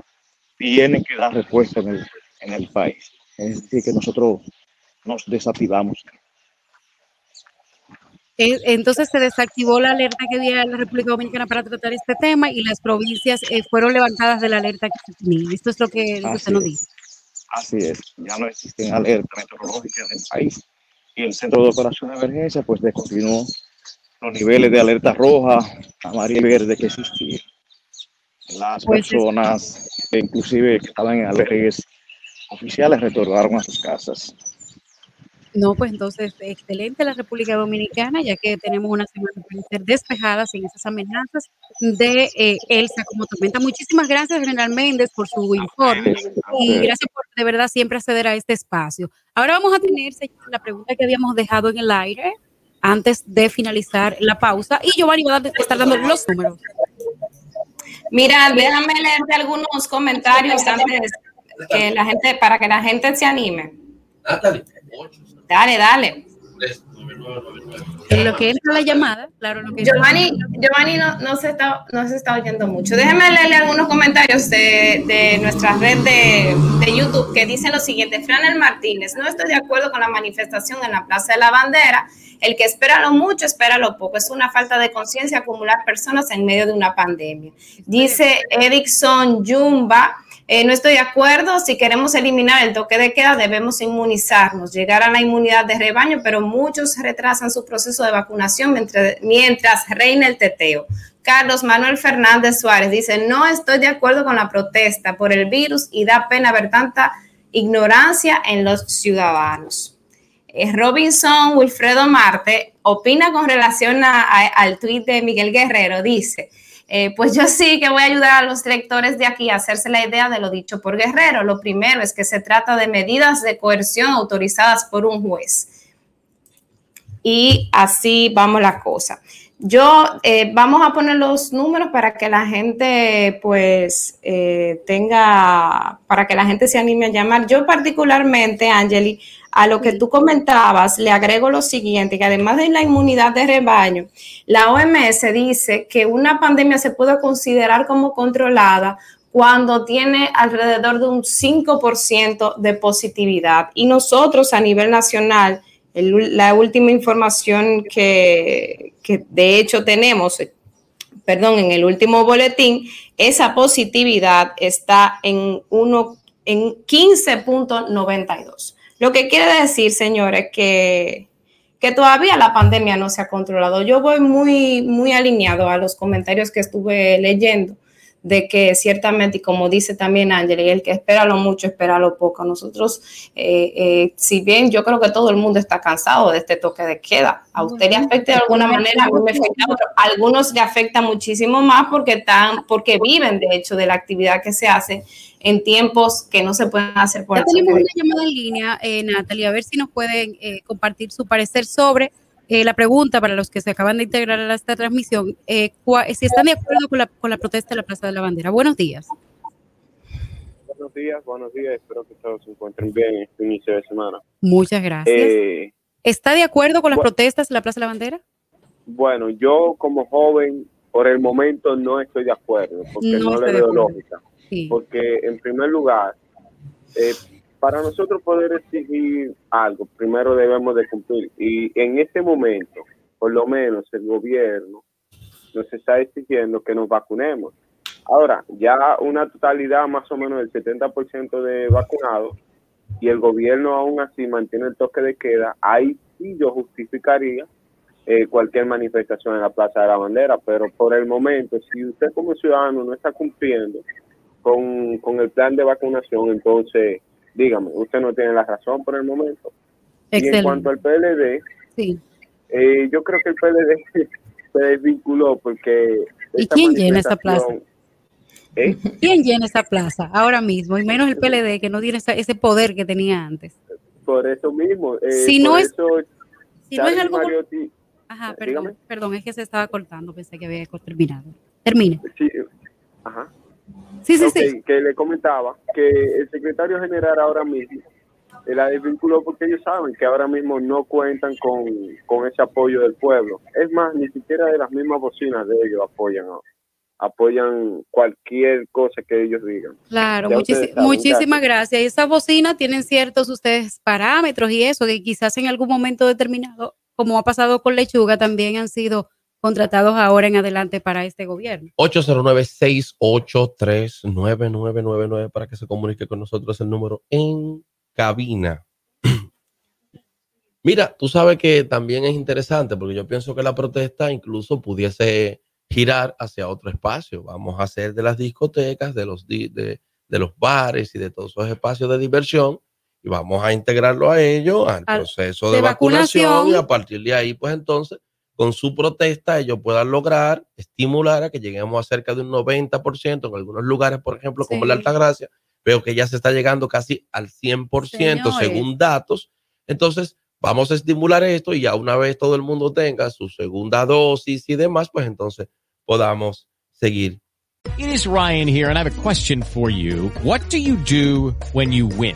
tienen que dar respuesta en el, en el país. Es decir, que nosotros nos desactivamos. Entonces se desactivó la alerta que había en la República Dominicana para tratar este tema y las provincias eh, fueron levantadas de la alerta que se tenía. Esto es lo que, usted nos dice. Así es, ya no existen alertas meteorológicas en el país y el Centro de Operación de Emergencia pues descontinuó los niveles de alerta roja, amarilla y verde que existían. Las pues personas, inclusive que estaban en albergues oficiales, retornaron a sus casas. No, pues entonces, excelente la República Dominicana, ya que tenemos una semana para ser despejadas en esas amenazas de eh, Elsa como tormenta. Muchísimas gracias, General Méndez, por su informe y gracias por de verdad siempre acceder a este espacio. Ahora vamos a tener, señor, la pregunta que habíamos dejado en el aire antes de finalizar la pausa y Giovanni va a estar dando los números. Mira, déjame leerte algunos comentarios antes que la gente, para que la gente se anime. Dale, dale. En lo que entra la llamada, claro. Lo que Giovanni, Giovanni no, no, se está, no se está oyendo mucho. Déjeme leerle algunos comentarios de, de nuestra red de, de, YouTube que dicen lo siguiente. Franel Martínez, no estoy de acuerdo con la manifestación en la Plaza de la Bandera. El que espera lo mucho, espera lo poco. Es una falta de conciencia acumular personas en medio de una pandemia. Dice Edison Jumba. Eh, no estoy de acuerdo. Si queremos eliminar el toque de queda, debemos inmunizarnos, llegar a la inmunidad de rebaño, pero muchos retrasan su proceso de vacunación mientras, reina el teteo. Carlos Manuel Fernández Suárez dice, no estoy de acuerdo con la protesta por el virus y da pena ver tanta ignorancia en los ciudadanos. Eh, Robinson Wilfredo Marte opina con relación al tuit de Miguel Guerrero, dice, eh, pues yo sí que voy a ayudar a los lectores de aquí a hacerse la idea de lo dicho por Guerrero. Lo primero es que se trata de medidas de coerción autorizadas por un juez. Y así vamos la cosa. Yo eh, vamos a poner los números para que la gente pues eh, tenga, para que la gente se anime a llamar. Yo particularmente, Angeli, a lo que tú comentabas, le agrego lo siguiente, que además de la inmunidad de rebaño, la OMS dice que una pandemia se puede considerar como controlada cuando tiene alrededor de un 5% de positividad. Y nosotros a nivel nacional, la última información que, que de hecho tenemos, perdón, en el último boletín, esa positividad está en, uno, en 15.92. Lo que quiere decir, señores, que, que todavía la pandemia no se ha controlado. Yo voy muy, muy alineado a los comentarios que estuve leyendo de que ciertamente, y como dice también Ángel, y el que espera lo mucho, espera lo poco. Nosotros, eh, eh, si bien yo creo que todo el mundo está cansado de este toque de queda, a usted le afecta de alguna manera, a mí me afecta, a algunos le afecta muchísimo más porque, están, porque viven, de hecho, de la actividad que se hace en tiempos que no se pueden hacer por ya tenemos una llamada en línea, eh, Natalia, a ver si nos pueden eh, compartir su parecer sobre eh, la pregunta para los que se acaban de integrar a esta transmisión, eh, si están de acuerdo con la, con la protesta de la Plaza de la Bandera. Buenos días. Buenos días, buenos días. Espero que todos se encuentren bien en este inicio de semana. Muchas gracias. Eh, ¿Está de acuerdo con las bueno. protestas de la Plaza de la Bandera? bueno, yo como joven, por el momento no estoy de acuerdo, porque No no, le veo lógica. Sí. Porque en primer lugar, eh, para nosotros poder exigir algo, primero debemos de cumplir. Y en este momento, por lo menos el gobierno nos está exigiendo que nos vacunemos. Ahora, ya una totalidad más o menos del 70% de vacunados y el gobierno aún así mantiene el toque de queda, ahí sí yo justificaría eh, cualquier manifestación en la Plaza de la Bandera, pero por el momento, si usted como ciudadano no está cumpliendo con, con el plan de vacunación, entonces dígame, usted no tiene la razón por el momento. Y en cuanto al PLD, Sí. eh, yo creo que el PLD se desvinculó porque... ¿Y quién llena esa manifestación- ¿Eh? ¿Quién llena esa plaza ahora mismo? Y menos el PLD, que no tiene ese poder que tenía antes. Por eso mismo. eh, Si no es- eso si no es algo- Mariotti- Ajá, perdón, perdón, es que se estaba cortando, pensé que había terminado. Termine. Sí, ajá. Sí, sí, sí. Que le comentaba que el secretario general ahora mismo la desvinculó porque ellos saben que ahora mismo no cuentan con, con ese apoyo del pueblo. Es más, ni siquiera de las mismas bocinas de ellos apoyan apoyan cualquier cosa que ellos digan. Claro, muchísimas gracias. Y esas bocinas tienen ciertos ustedes parámetros y eso, que quizás en algún momento determinado, como ha pasado con Lechuga, también han sido contratados ahora en adelante para este gobierno. 809-683-9999 para que se comunique con nosotros el número en cabina. Mira, tú sabes que también es interesante porque yo pienso que la protesta incluso pudiese girar hacia otro espacio. Vamos a hacer de las discotecas, de los, di- de, de los bares y de todos esos espacios de diversión y vamos a integrarlo a ellos al Al- proceso de de, vacunación, vacunación. y a partir de ahí, pues entonces, con su protesta, ellos puedan lograr estimular a que lleguemos a cerca de un 90% en algunos lugares, por ejemplo, como Sí. la Altagracia, veo que ya se está llegando casi al 100% Señores. según datos. Entonces, vamos a estimular esto y ya una vez todo el mundo tenga su segunda dosis y demás, pues entonces podamos seguir. It is Ryan here, and I have a question for you. What do you do when you win?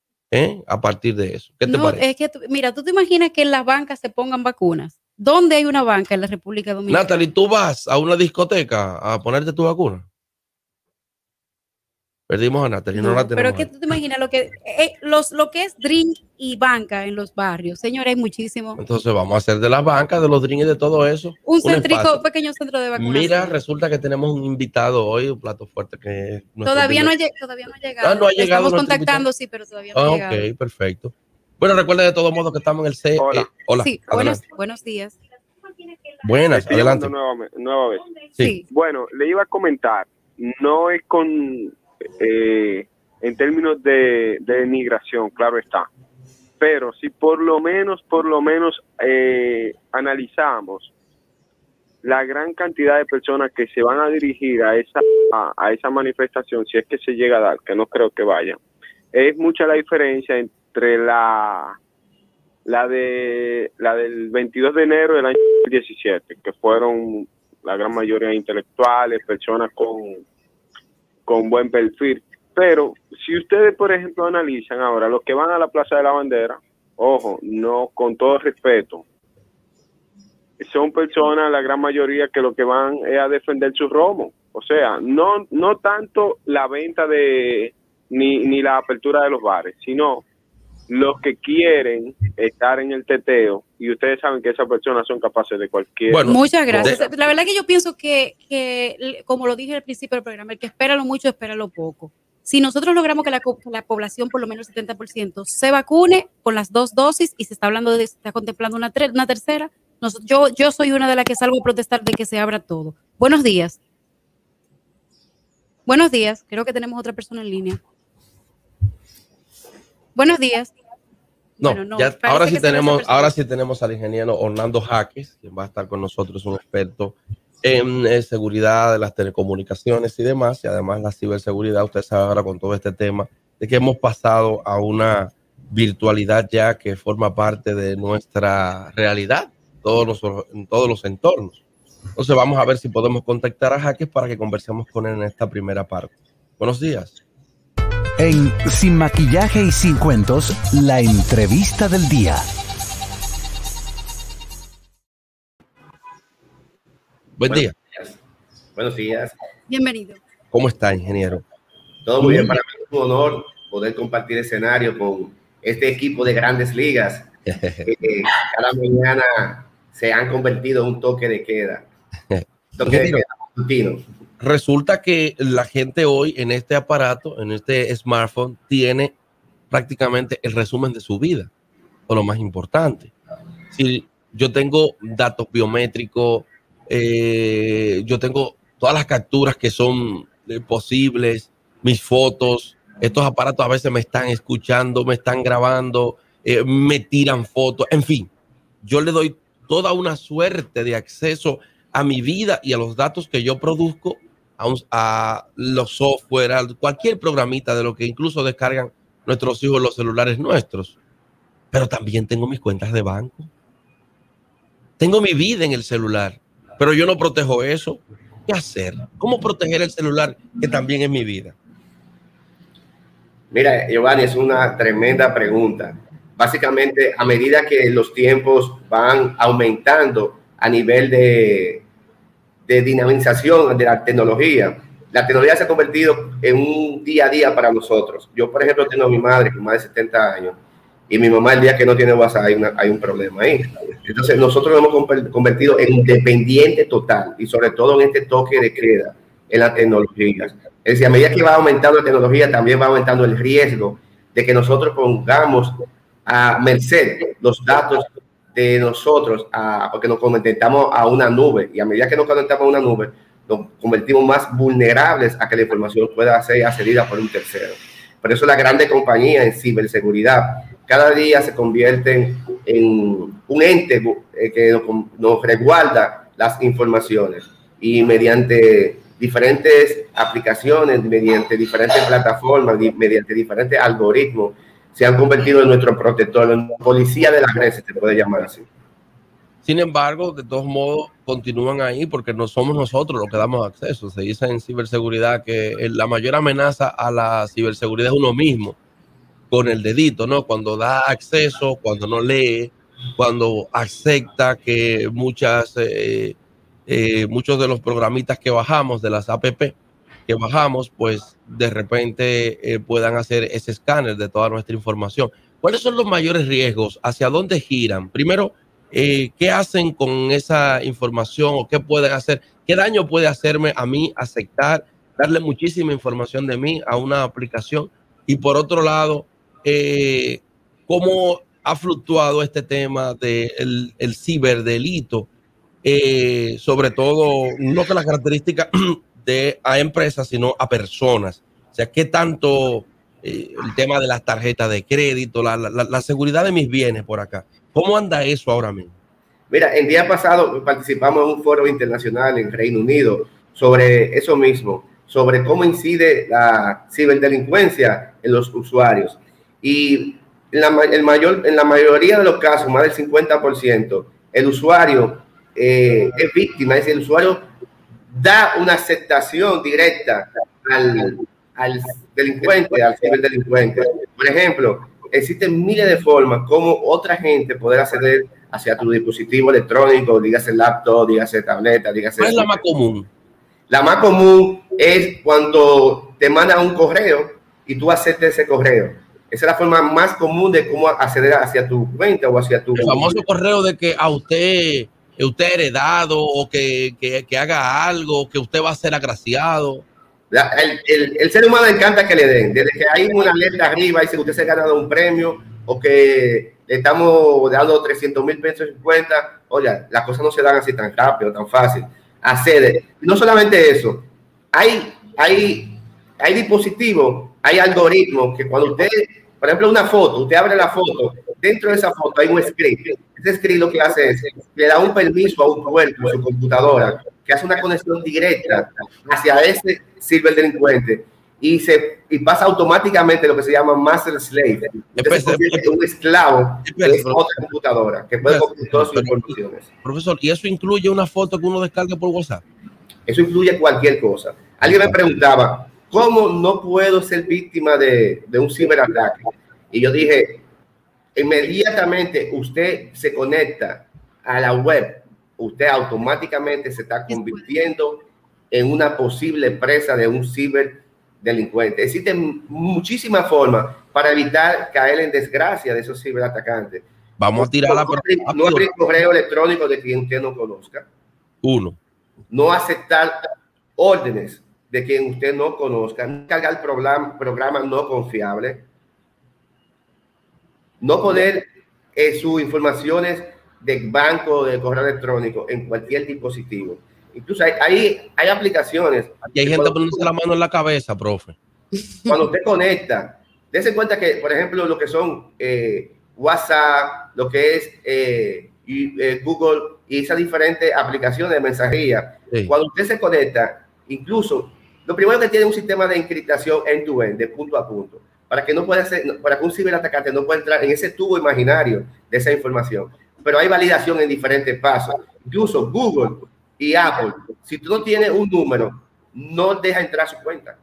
¿Eh? A partir de eso. ¿Qué te No, parece? es que, mira, tú te imaginas que en las bancas se pongan vacunas. ¿Dónde hay una banca en la República Dominicana? Natalie, tú vas a una discoteca a ponerte tu vacuna. Perdimos a Natalie, no, No, la pero tenemos. es que tú te imaginas lo que, eh, los, lo que es drink y banca en los barrios. Señores, hay muchísimo. Entonces vamos a hacer de las bancas, de los drinks y de todo eso. Un centrico, espacio. pequeño centro de vacunación. Mira, resulta que tenemos un invitado hoy, un plato fuerte que es todavía, no ha, primer- lleg- todavía no ha llegado. Ah, no ha llegado Estamos contactando, invitado. sí, pero todavía no Ah, ha llegado. ok, perfecto. Bueno, recuerda de todos modos que estamos en el C. Hola. eh, hola. Sí, buenos, buenos días. Buenas, adelante. nueva, nueva vez. Sí. Bueno, le iba a comentar, no es con, eh, en términos de, de migración, claro está, pero si por lo menos, por lo menos eh, analizamos la gran cantidad de personas que se van a dirigir a esa, a, esa manifestación, si es que se llega a dar, que no creo que vayan, es mucha la diferencia entre la la de la del 22 de enero del año 17, que fueron la gran mayoría intelectuales, personas con, con buen perfil. Pero si ustedes, por ejemplo, analizan ahora los que van a la Plaza de la Bandera, ojo, no con todo respeto, son personas, la gran mayoría, que lo que van es a defender su romo. O sea, no, no tanto la venta de ni, ni la apertura de los bares, sino los que quieren estar en el teteo y ustedes saben que esas personas son capaces de cualquier... Bueno, Muchas gracias. La verdad que yo pienso que, que, como lo dije al principio del programa, el que espera lo mucho, espera lo poco. Si nosotros logramos que la, la población, por lo menos el 70%, se vacune con las dos dosis y se está hablando de, está contemplando una, una tercera, yo, yo soy una de las que salgo a protestar de que se abra todo. Buenos días. Buenos días. Creo que tenemos otra persona en línea. Buenos días. No, ahora sí tenemos, ahora sí tenemos al ingeniero Orlando Jaques, quien va a estar con nosotros, un experto en eh, seguridad de las telecomunicaciones y demás, y además la ciberseguridad. Usted sabe ahora con todo este tema de que hemos pasado a una virtualidad ya que forma parte de nuestra realidad todos los, en todos los entornos. Entonces vamos a ver si podemos contactar a Jaques para que conversemos con él en esta primera parte. Buenos días. En Sin Maquillaje y Sin Cuentos, la entrevista del día. Buen día. Buenos días. Bienvenido. ¿Cómo está, ingeniero? Todo muy bien. Para mí es un honor poder compartir escenario con este equipo de grandes ligas que cada mañana se han convertido en un toque de queda. Toque de queda Resulta que la gente hoy en este aparato, en este smartphone, tiene prácticamente el resumen de su vida, o lo más importante. Si yo tengo datos biométricos, eh, yo tengo todas las capturas que son eh, posibles, mis fotos, estos aparatos a veces me están escuchando, me están grabando, eh, me tiran fotos, en fin, yo le doy toda una suerte de acceso a mi vida y a los datos que yo produzco a, los software, a cualquier programita de lo que incluso descargan nuestros hijos los celulares nuestros. Pero también tengo mis cuentas de banco. Tengo mi vida en el celular, pero yo no protejo eso. ¿Qué hacer? ¿Cómo proteger el celular que también es mi vida? Mira, Giovanni, es una tremenda pregunta. Básicamente, a medida que los tiempos van aumentando a nivel de, de dinamización de la tecnología. La tecnología se ha convertido en un día a día para nosotros. Yo, por ejemplo, tengo a mi madre con más de 70 años y mi mamá el día que no tiene WhatsApp hay, hay un problema ahí. Entonces nosotros nos hemos convertido en independiente total y sobre todo en este toque de queda en las tecnologías. Es decir, a medida que va aumentando la tecnología, también va aumentando el riesgo de que nosotros pongamos a merced los datos de nosotros, a, porque nos conectamos a una nube y a medida que nos conectamos a una nube, nos convertimos más vulnerables a que la información pueda ser accedida por un tercero. Por eso la grande compañía en ciberseguridad cada día se convierten en un ente eh, que nos, nos resguarda las informaciones y mediante diferentes aplicaciones, mediante diferentes plataformas, mediante diferentes algoritmos, se han convertido en nuestro protector, en policía de la red, se puede llamar así. Sin embargo, de todos modos, continúan ahí porque no somos nosotros los que damos acceso. Se dice en ciberseguridad que la mayor amenaza a la ciberseguridad es uno mismo, con el dedito, ¿no? Cuando da acceso, cuando no lee, cuando acepta que muchas, eh, eh, muchos de los programitas que bajamos de las APP que bajamos, pues de repente eh, puedan hacer ese escáner de toda nuestra información. ¿Cuáles son los mayores riesgos? ¿Hacia dónde giran? Primero, eh, ¿qué hacen con esa información o qué pueden hacer? ¿Qué daño puede hacerme a mí aceptar, darle muchísima información de mí a una aplicación? Y por otro lado, eh, ¿cómo ha fluctuado este tema del el ciberdelito? sobre todo, no que las características de, a empresas, sino a personas. O sea, ¿qué tanto eh, el tema de las tarjetas de crédito, la, la, seguridad de mis bienes por acá? ¿Cómo anda eso ahora mismo? Mira, el día pasado participamos en un foro internacional en Reino Unido sobre eso mismo, sobre cómo incide la ciberdelincuencia en los usuarios. Y en la, el mayor, en la mayoría de los casos, más del 50%, el usuario eh, es víctima, es el usuario da una aceptación directa al, al delincuente, al ciberdelincuente. Por ejemplo, existen miles de formas como otra gente poder acceder hacia tu dispositivo electrónico, dígase laptop, dígase tableta, dígase... ¿Cuál es la más común? La más común es cuando te mandan un correo y tú aceptes ese correo. Esa es la forma más común de cómo acceder hacia tu cuenta o hacia tu... El famoso correo de que a usted, usted heredado o que, que, que haga algo, que usted va a ser agraciado. El, el, ser humano encanta que le den. Desde que hay una letra arriba dice que usted se ha ganado un premio o que le estamos dando 300 mil pesos en cuenta, oye, las cosas no se dan así tan rápido, tan fácil. Accede. No solamente eso, hay, hay, hay dispositivos, hay algoritmos que cuando usted, por ejemplo, una foto, usted abre la foto, dentro de esa foto hay un script. Ese script lo que hace es, le da un permiso a un cuerpo en su computadora que hace una conexión directa hacia ese ciberdelincuente y, se, y pasa automáticamente lo que se llama master slave. Entonces, se un esclavo de otra computadora que puede computar todas sus informaciones. Profesor, ¿y eso incluye una foto que uno descarga por WhatsApp? Eso incluye cualquier cosa. Alguien me preguntaba, ¿cómo no puedo ser víctima de, de un ciberataque? Y yo dije, inmediatamente usted se conecta a la web, usted automáticamente se está convirtiendo en una posible presa de un ciberdelincuente. Existen muchísimas formas para evitar caer en desgracia de esos ciberatacantes. Vamos a tirar la no, no abrir correo electrónico de quien usted no conozca. Uno. No aceptar órdenes de quien usted no conozca. No cargar programa, programas no confiables. No poner eh, sus informaciones de banco, de correo electrónico en cualquier dispositivo. Incluso hay, hay, hay aplicaciones. Aquí hay gente poniéndose la mano en la cabeza, profe. Cuando usted conecta, dése cuenta que, por ejemplo, lo que son eh, WhatsApp, lo que es eh, y, eh, Google y esas diferentes aplicaciones de mensajería, sí. cuando usted se conecta, incluso lo primero que tiene un sistema de encriptación end-to-end, de punto a punto, para que no pueda ser, para que un ciberatacante no pueda entrar en ese tubo imaginario de esa información. Pero hay validación en diferentes pasos. Incluso Google y Apple, si tú no tienes un número, no deja entrar su cuenta.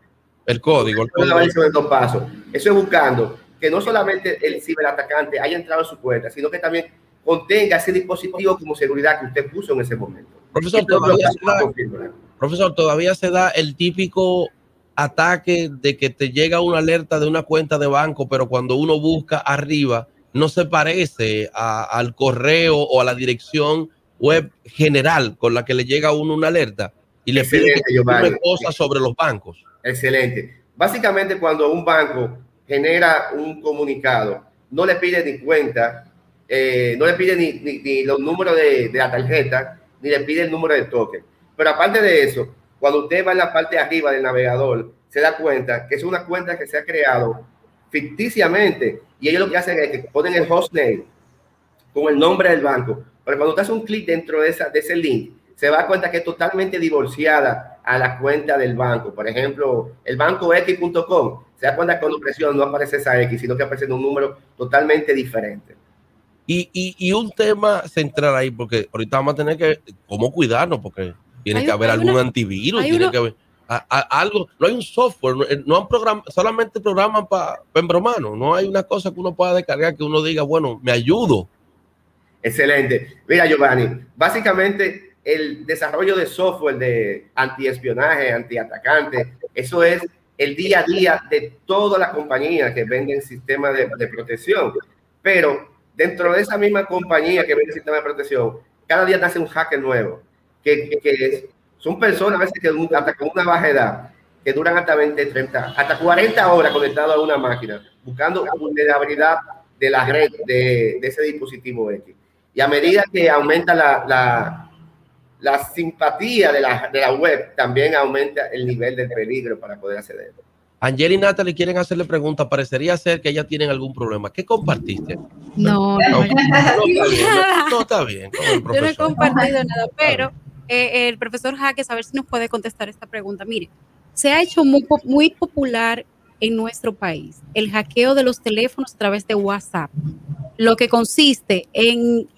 El código. El código. De dos pasos. Eso es buscando que no solamente el ciberatacante haya entrado en su cuenta, sino que también contenga ese dispositivo como seguridad que usted puso en ese momento. Profesor, todavía se, da, profesor todavía se da el típico ataque de que te llega una alerta de una cuenta de banco, pero cuando uno busca arriba no se parece a, al correo o a la dirección web general con la que le llega a uno una alerta y le pide que cosas sobre los bancos. Excelente. Básicamente cuando un banco genera un comunicado, no le pide ni cuenta, eh, no le pide ni, ni, ni los números de, de, la tarjeta, ni le pide el número de token. Pero aparte de eso, cuando usted va en la parte de arriba del navegador, se da cuenta que es una cuenta que se ha creado ficticiamente y ellos lo que hacen es que ponen el hostname con el nombre del banco. Pero cuando usted hace un clic dentro de, esa, de ese link, se da cuenta que es totalmente divorciada a la cuenta del banco. Por ejemplo, el banco X.com, se da cuenta cuando presiona no aparece esa X, sino que aparece un número totalmente diferente. Y, y, y, un tema central ahí, porque ahorita vamos a tener que, ¿cómo cuidarnos? Porque tiene hay, que haber algún una, antivirus, tiene uno, que haber a, a, algo, no hay un software, no, no han programa, solamente programan para pa embromano, no hay una cosa que uno pueda descargar que uno diga, bueno, me ayudo. Excelente. Mira, Giovanni, básicamente el desarrollo de software de antiespionaje, antiatacante, eso es el día a día de todas las compañías que venden sistemas de, de, protección. Pero dentro de esa misma compañía que vende sistemas de protección, cada día nace un hacker nuevo, que, que, que son personas a veces que hasta con una baja edad, que duran hasta 20, 30, hasta 40 horas conectados a una máquina, buscando vulnerabilidad de la red de, de ese dispositivo X. Y a medida que aumenta la, la, la simpatía de la, de la, web, también aumenta el nivel de peligro para poder acceder. Angel y Natalie quieren hacerle preguntas. Parecería ser que ellas tienen algún problema. ¿Qué compartiste? No, no, no, no, está, bien, no, no está bien. Yo no he compartido nada, pero eh, el profesor Jaques, a ver si nos puede contestar esta pregunta. Mire, se ha hecho muy, popular en nuestro país el hackeo de los teléfonos a través de WhatsApp, lo que consiste en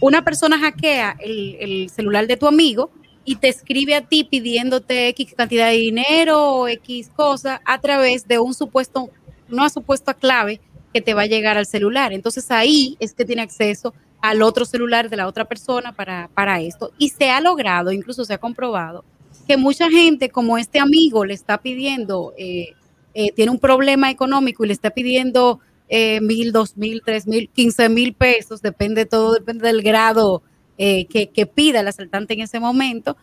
una persona hackea el, el celular de tu amigo y te escribe a ti pidiéndote X cantidad de dinero o X cosa a través de un supuesto, una supuesta clave que te va a llegar al celular. Entonces ahí es que tiene acceso al otro celular de la otra persona para, para esto. Y se ha logrado, incluso se ha comprobado, que mucha gente, como este amigo le está pidiendo, eh, eh, tiene un problema económico y le está pidiendo eh, mil, dos mil, tres mil, quince mil pesos, depende todo, depende del grado que, que, pida el asaltante en ese momento,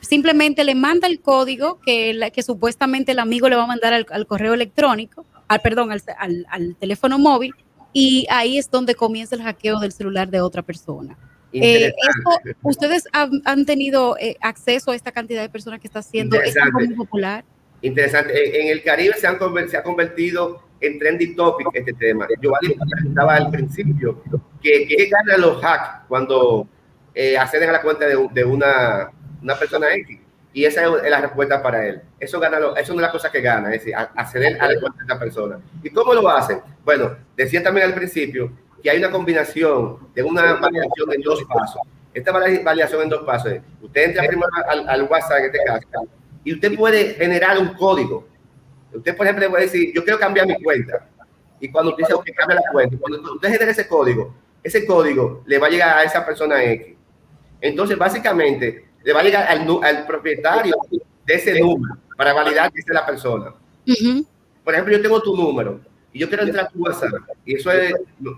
simplemente le manda el código que, que supuestamente el amigo le va a mandar al, correo electrónico, al, perdón, al, al teléfono móvil, y ahí es donde comienza el hackeo del celular de otra persona. Eh, esto, ¿Ustedes han, han tenido eh, acceso a esta cantidad de personas que está haciendo esto muy popular? Interesante. En el Caribe se, han, se ha convertido en trending topic este tema. Yo estaba al principio que, que ganan los hacks cuando eh, acceden a la cuenta de, de una, una persona X. Y esa es la respuesta para él. Eso, gana eso no es la cosa que gana, es decir, acceder a la cuenta de esta persona. ¿Y cómo lo hacen? Bueno, decía también al principio que hay una combinación de una variación en dos pasos. Esta variación en dos pasos es, usted entra primero al, al WhatsApp en este caso, y usted puede generar un código. Usted, por ejemplo, puede decir, yo quiero cambiar mi cuenta. Y cuando usted dice, ok, cambia la cuenta, cuando usted genera ese código, ese código le va a llegar a esa persona X. Entonces, básicamente, le va a llegar al, al propietario de ese número para validar que es la persona. Por ejemplo, yo tengo tu número y yo quiero entrar a tu WhatsApp. Y eso es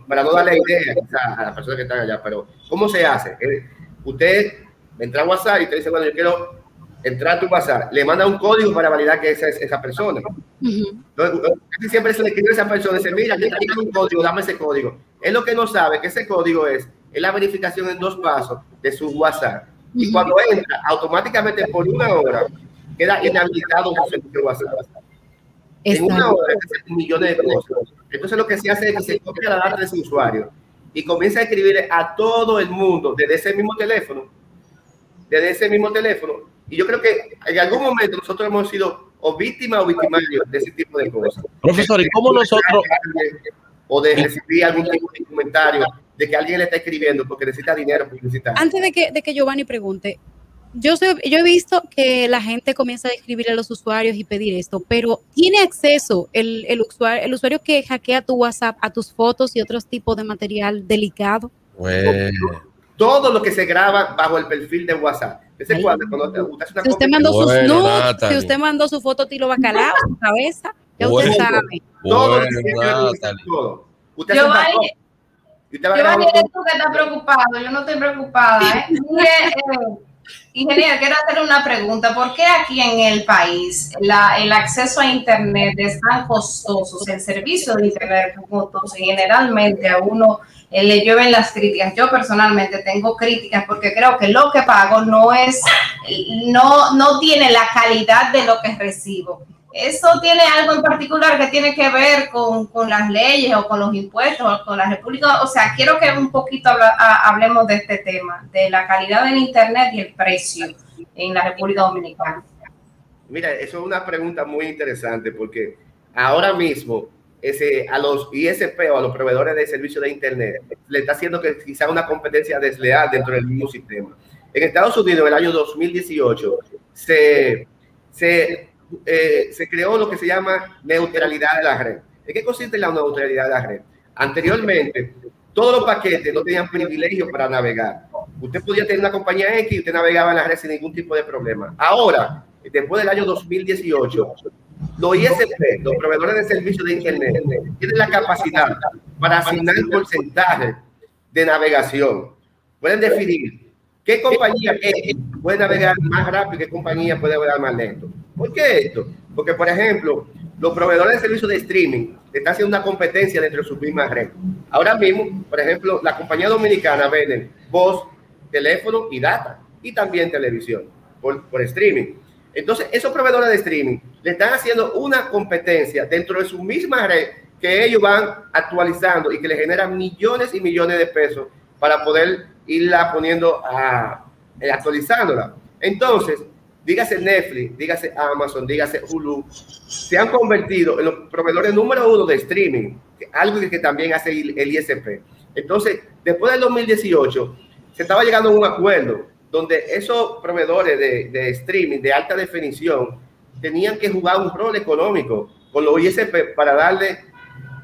para no darle idea a las personas que están allá, pero ¿cómo se hace? Eh, usted entra a WhatsApp y te dice, bueno, yo quiero entrar a tu WhatsApp, le manda un código para validar que esa es esa persona. Entonces, siempre se le escribe a esa persona y dice, mira, tiene un código, dame ese código. Es lo que no sabe, que ese código es, es la verificación en dos pasos de su WhatsApp. Y cuando entra, automáticamente por una hora, queda inhabilitado su servicio WhatsApp. En una hora millones de cosas. Entonces lo que se hace es que se copia la data de su usuario y comienza a escribir a todo el mundo desde ese mismo teléfono, desde ese mismo teléfono. Y yo creo que en algún momento nosotros hemos sido o víctimas o victimarios de ese tipo de cosas. Profesor, ¿y cómo nosotros... O de recibir algún tipo de comentario de que alguien le está escribiendo porque necesita dinero necesita... Antes de que, de que Giovanni pregunte, yo, sé, yo he visto que la gente comienza a escribir a los usuarios y pedir esto, pero ¿tiene acceso el, el, usuario, el usuario que hackea tu WhatsApp a tus fotos y otros tipos de material delicado? Todo lo que se graba bajo el perfil de WhatsApp. Ese cuadro, cuando usted, si usted mandó sus nudes, si usted mandó su foto tiro bacalao, su cabeza, ya usted sabe. Todo lo que se todo. Usted yo Giovanni, eres tú que estás preocupado, yo no estoy preocupada. ¿eh? eh Ingeniero, quiero hacer una pregunta. ¿Por qué aquí en el país la, el acceso a Internet es tan costoso? El servicio de Internet es costoso y generalmente a uno eh, le llueven las críticas. Yo personalmente tengo críticas porque creo que lo que pago no es, no, no tiene la calidad de lo que recibo. ¿Eso tiene algo en particular que tiene que ver con, con, las leyes o con los impuestos o con la República? O sea, quiero que un poquito hablemos de este tema, de la calidad del Internet y el precio en la República Dominicana. Mira, eso es una pregunta muy interesante porque ahora mismo ese, a los ISP o a los proveedores de servicios de Internet le está haciendo que quizá una competencia desleal dentro del mismo sistema. En Estados Unidos, en el año 2018, se, se eh, se creó lo que se llama neutralidad de la red. ¿En qué consiste la neutralidad de la red? Anteriormente, todos los paquetes no tenían privilegio para navegar. Usted podía tener una compañía X y usted navegaba en la red sin ningún tipo de problema. Ahora, después del año 2018, los ISP, los proveedores de servicios de Internet, tienen la capacidad para asignar el porcentaje de navegación. Pueden definir qué compañía puede navegar más rápido y qué compañía puede navegar más lento. ¿Por qué esto? Porque, por ejemplo, los proveedores de servicios de streaming están haciendo una competencia dentro de sus mismas redes. Ahora mismo, por ejemplo, la compañía dominicana vende voz, teléfono y data, y también televisión por, por streaming. Entonces, esos proveedores de streaming le están haciendo una competencia dentro de su misma red que ellos van actualizando y que le generan millones y millones de pesos para poder irla poniendo a, eh, actualizándola. Entonces, dígase Netflix, dígase Amazon, dígase Hulu, se han convertido en los proveedores número uno de streaming, algo que también hace el ISP. Entonces, después del 2018, se estaba llegando a un acuerdo donde esos proveedores de, streaming de alta definición tenían que jugar un rol económico con los ISP para darle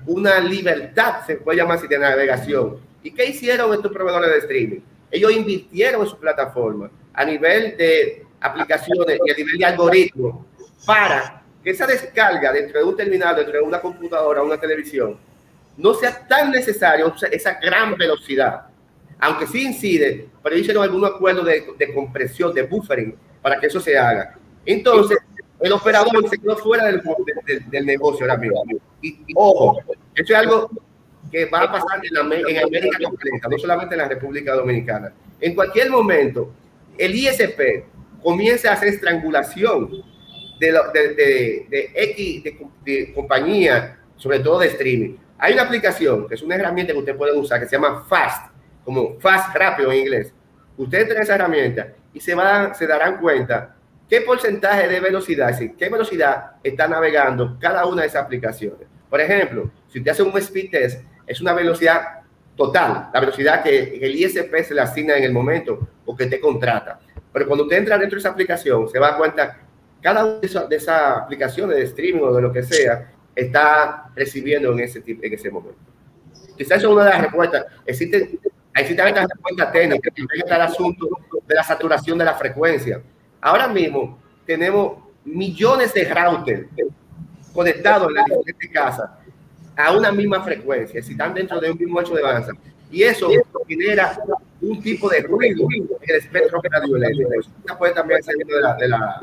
una libertad, se puede llamar así, de navegación. ¿Y qué hicieron estos proveedores de streaming? Ellos invirtieron en su plataforma a nivel de aplicaciones y a nivel de algoritmos para que esa descarga dentro de un terminal, dentro de una computadora, una televisión, no sea tan necesario esa gran velocidad. Aunque sí incide, pero hicieron algún acuerdo de, de compresión, de buffering, para que eso se haga. Entonces, el operador se quedó fuera del, del, negocio ahora mismo. Y, ojo, esto es algo que va a pasar en, América completa, no solamente en la República Dominicana. En cualquier momento, el ISP comienza a hacer estrangulación de, de, de, X de, compañía, sobre todo de streaming. Hay una aplicación que es una herramienta que usted puede usar que se llama Fast, como Fast rápido en inglés. Usted entra en esa herramienta y se, va, se darán cuenta qué porcentaje de velocidad, es decir, qué velocidad está navegando cada una de esas aplicaciones. Por ejemplo, si usted hace un speed test, es una velocidad total, la velocidad que el ISP se le asigna en el momento o que te contrata. Pero cuando usted entra dentro de esa aplicación, se va a cuenta, cada una de esas, aplicaciones de streaming o de lo que sea, está recibiendo en ese, en ese momento. Quizás eso es una de las respuestas. Existen, existen estas respuestas técnicas, también está el asunto de la saturación de la frecuencia. Ahora mismo tenemos millones de routers conectados en las diferentes casas a una misma frecuencia, si están dentro de un mismo hecho de banda. Y eso genera un tipo de ruido en el espectro radioeléctrico. Eso puede también salir de la, de la,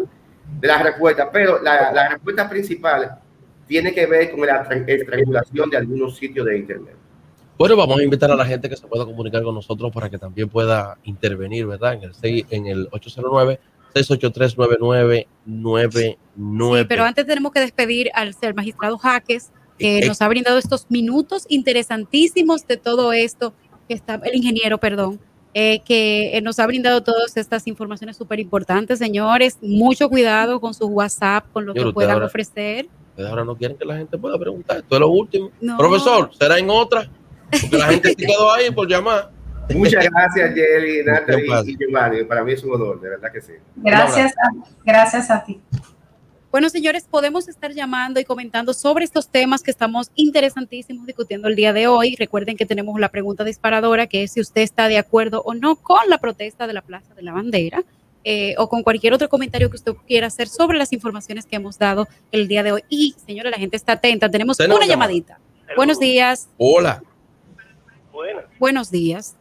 de la respuesta, pero la, la, respuesta principal tiene que ver con la estrangulación de algunos sitios de Internet. Bueno, vamos a invitar a la gente que se pueda comunicar con nosotros para que también pueda intervenir, ¿verdad? En el, en el 809 683-9999. Sí, pero antes tenemos que despedir al ser magistrado Jaques, que nos ha brindado estos minutos interesantísimos de todo esto, que está el ingeniero, perdón, eh, que nos ha brindado todas estas informaciones súper importantes, señores. Mucho cuidado con su WhatsApp, con lo que puedan ofrecer. ahora no quieren que la gente pueda preguntar. Esto es lo último. Profesor, ¿será en otra? Porque la gente se quedó ahí por llamar. Muchas gracias, Jelly, Natalie y Giovanni. Para mí es un honor, de verdad que sí. Gracias, gracias a ti. Bueno, señores, podemos estar llamando y comentando sobre estos temas que estamos interesantísimos discutiendo el día de hoy. Recuerden que tenemos la pregunta disparadora, que es si usted está de acuerdo o no con la protesta de la Plaza de la Bandera. Eh, o con cualquier otro comentario que usted quiera hacer sobre las informaciones que hemos dado el día de hoy. Y, señores, la gente está atenta. Tenemos una llamadita. Buenos días. Hola. Buenas. Buenos días.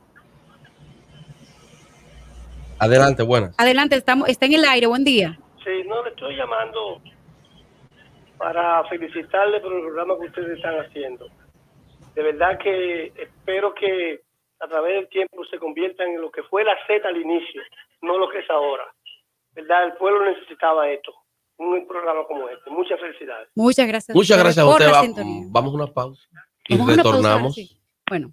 Adelante, buenas. Adelante, estamos, está en el aire, buen día. Sí, no, le estoy llamando para felicitarle por el programa que ustedes están haciendo. De verdad que espero que a través del tiempo se conviertan en lo que fue la Z al inicio, no lo que es ahora. ¿Verdad? El pueblo necesitaba esto, un programa como este. Muchas felicidades. Muchas gracias. Muchas gracias a usted. vamos a una pausa y retornamos. Bueno.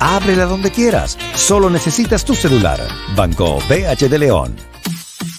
Ábrela donde quieras. Solo necesitas tu celular. Banco BH de León.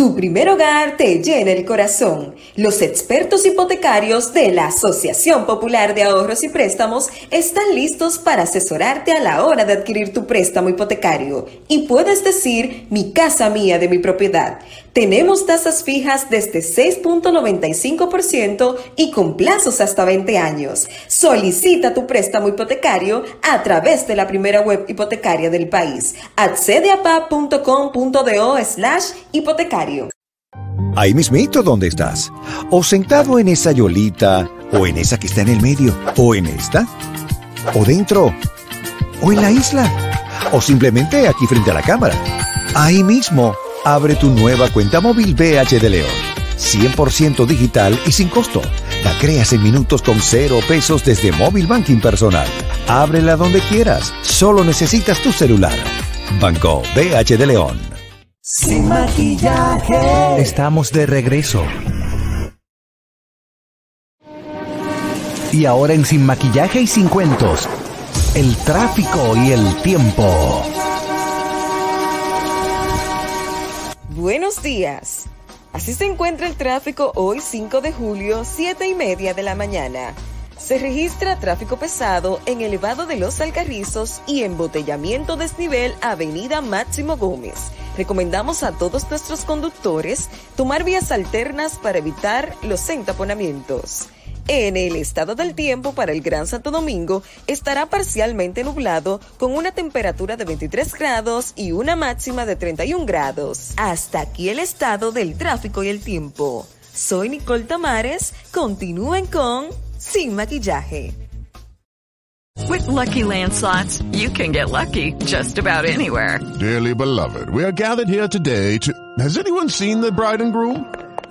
Tu primer hogar te llena el corazón. Los expertos hipotecarios de la Asociación Popular de Ahorros y Préstamos están listos para asesorarte a la hora de adquirir tu préstamo hipotecario. Y puedes decir, mi casa mía de mi propiedad. Tenemos tasas fijas desde 6.95% y con plazos hasta 20 años. Solicita tu préstamo hipotecario a través de la primera web hipotecaria del país. Accede a pa.com.do slash hipotecario. Ahí mismito donde estás. O sentado en esa yolita, o en esa que está en el medio, o en esta, o dentro, o en la isla, o simplemente aquí frente a la cámara. Ahí mismo, abre tu nueva cuenta móvil BH de León. 100% digital y sin costo. La creas en minutos con cero pesos desde móvil banking personal. Ábrela donde quieras. Solo necesitas tu celular. Banco BH de León. Sin maquillaje. Estamos de regreso. Y ahora en Sin Maquillaje y Sin Cuentos, el tráfico y el tiempo. Buenos días. Así se encuentra el tráfico hoy 5 de julio, 7 y media de la mañana. Se registra tráfico pesado en elevado de los Alcarrizos y embotellamiento desnivel Avenida Máximo Gómez. Recomendamos a todos nuestros conductores tomar vías alternas para evitar los entaponamientos. En el estado del tiempo para el Gran Santo Domingo estará parcialmente nublado con una temperatura de 23 grados y una máxima de 31 grados. Hasta aquí el estado del tráfico y el tiempo. Soy Nicole Tamares. Continúen con Sin Maquillaje. With Lucky Land slots, you can get lucky just about anywhere. Dearly beloved, we are gathered here today to. Has anyone seen the bride and groom?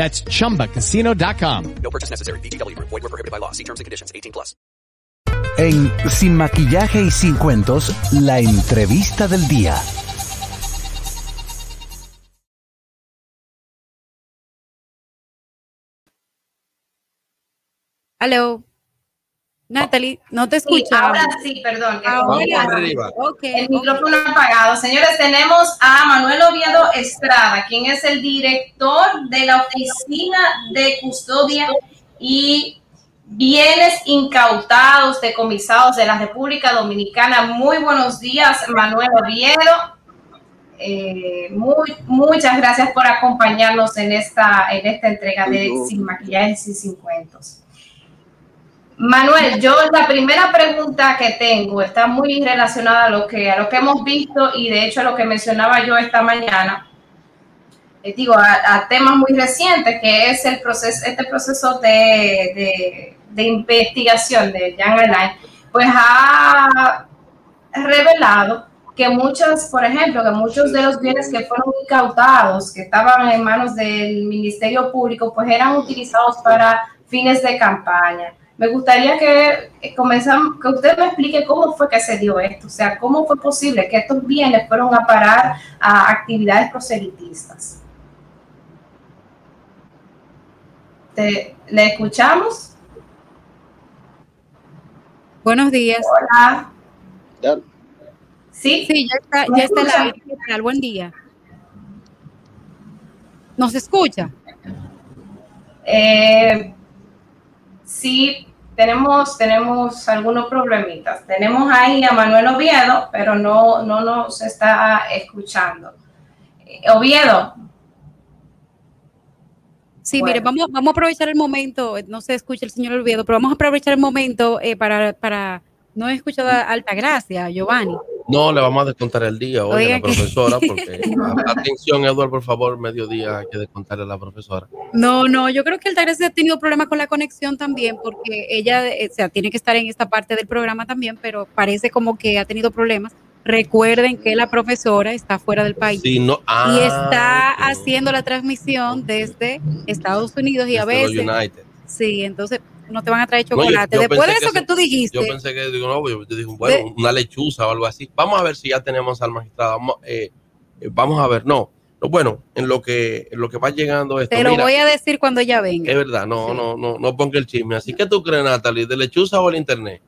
That's chumbacasino.com. No purchase necessary. VGW Group. Void were prohibited by law. See terms and conditions. 18 plus. En Sin Maquillaje y Sin Cuentos, la entrevista del día. Hello. Natalie, no te Sí, escuchaba. ahora sí, perdón. que Ahora. tenía arriba. Ok, El micrófono apagado. Señores, tenemos a Manuel Oviedo Estrada, quien es el director de la Oficina de Custodia y Bienes Incautados, Decomisados de la República Dominicana. Muy buenos días, Manuel Oviedo. Eh, muy, muchas gracias por acompañarnos en esta, en esta entrega de Sin Maquillajes y Sin Cuentos. Manuel, yo la primera pregunta que tengo está muy relacionada a lo que, a lo que hemos visto y de hecho a lo que mencionaba yo esta mañana. Eh, digo, a, temas muy recientes, que es el proceso, este proceso de, de, de investigación de Jan Alain, pues ha revelado que muchos, por ejemplo, que muchos de los bienes que fueron incautados, que estaban en manos del Ministerio Público, pues eran utilizados para fines de campaña. Me gustaría que, que comenzam- que usted me explique cómo fue que se dio esto, o sea, cómo fue posible que estos bienes fueron a parar a actividades proselitistas. Te- ¿Le escuchamos? Buenos días. Hola. Sí, Sí, ya está, ¿Me ya está tal? Buen día. ¿Nos escucha? Eh, sí, tenemos, tenemos algunos problemitas. Tenemos ahí a Manuel Oviedo, pero no, no nos está escuchando. Eh, Oviedo, Sí, Bueno. mire, vamos, vamos a aprovechar el momento, eh, no se escucha el señor Oviedo, pero vamos a aprovechar el momento eh, para, para No he escuchado a Altagracia, Giovanni. No, le vamos a descontar el día hoy a la profesora, porque atención, Eduardo, por favor, mediodía hay que descontarle a la profesora. No, no, yo creo que Altagracia ha tenido problemas con la conexión también, porque ella, eh, o sea, tiene que estar en esta parte del programa también, pero parece como que ha tenido problemas. Recuerden que la profesora está fuera del país Sí, no, y ah, está haciendo la transmisión desde Estados Unidos y a desde veces United. Sí, entonces no te van a traer No, yo- chocolate. yo Después de eso que, tú dijiste, Yo pensé que, digo, no, yo, yo dije, bueno, De- una lechuza o algo así. Vamos a ver si ya tenemos al magistrado. Vamos, eh, eh, vamos a ver, no. No, Bueno, en lo que en lo que va llegando esto. te lo mira, voy a decir cuando ella venga. Es verdad, no, no, no, no ponga el chisme. Así que tú crees, Natalie, de lechuza o el internet.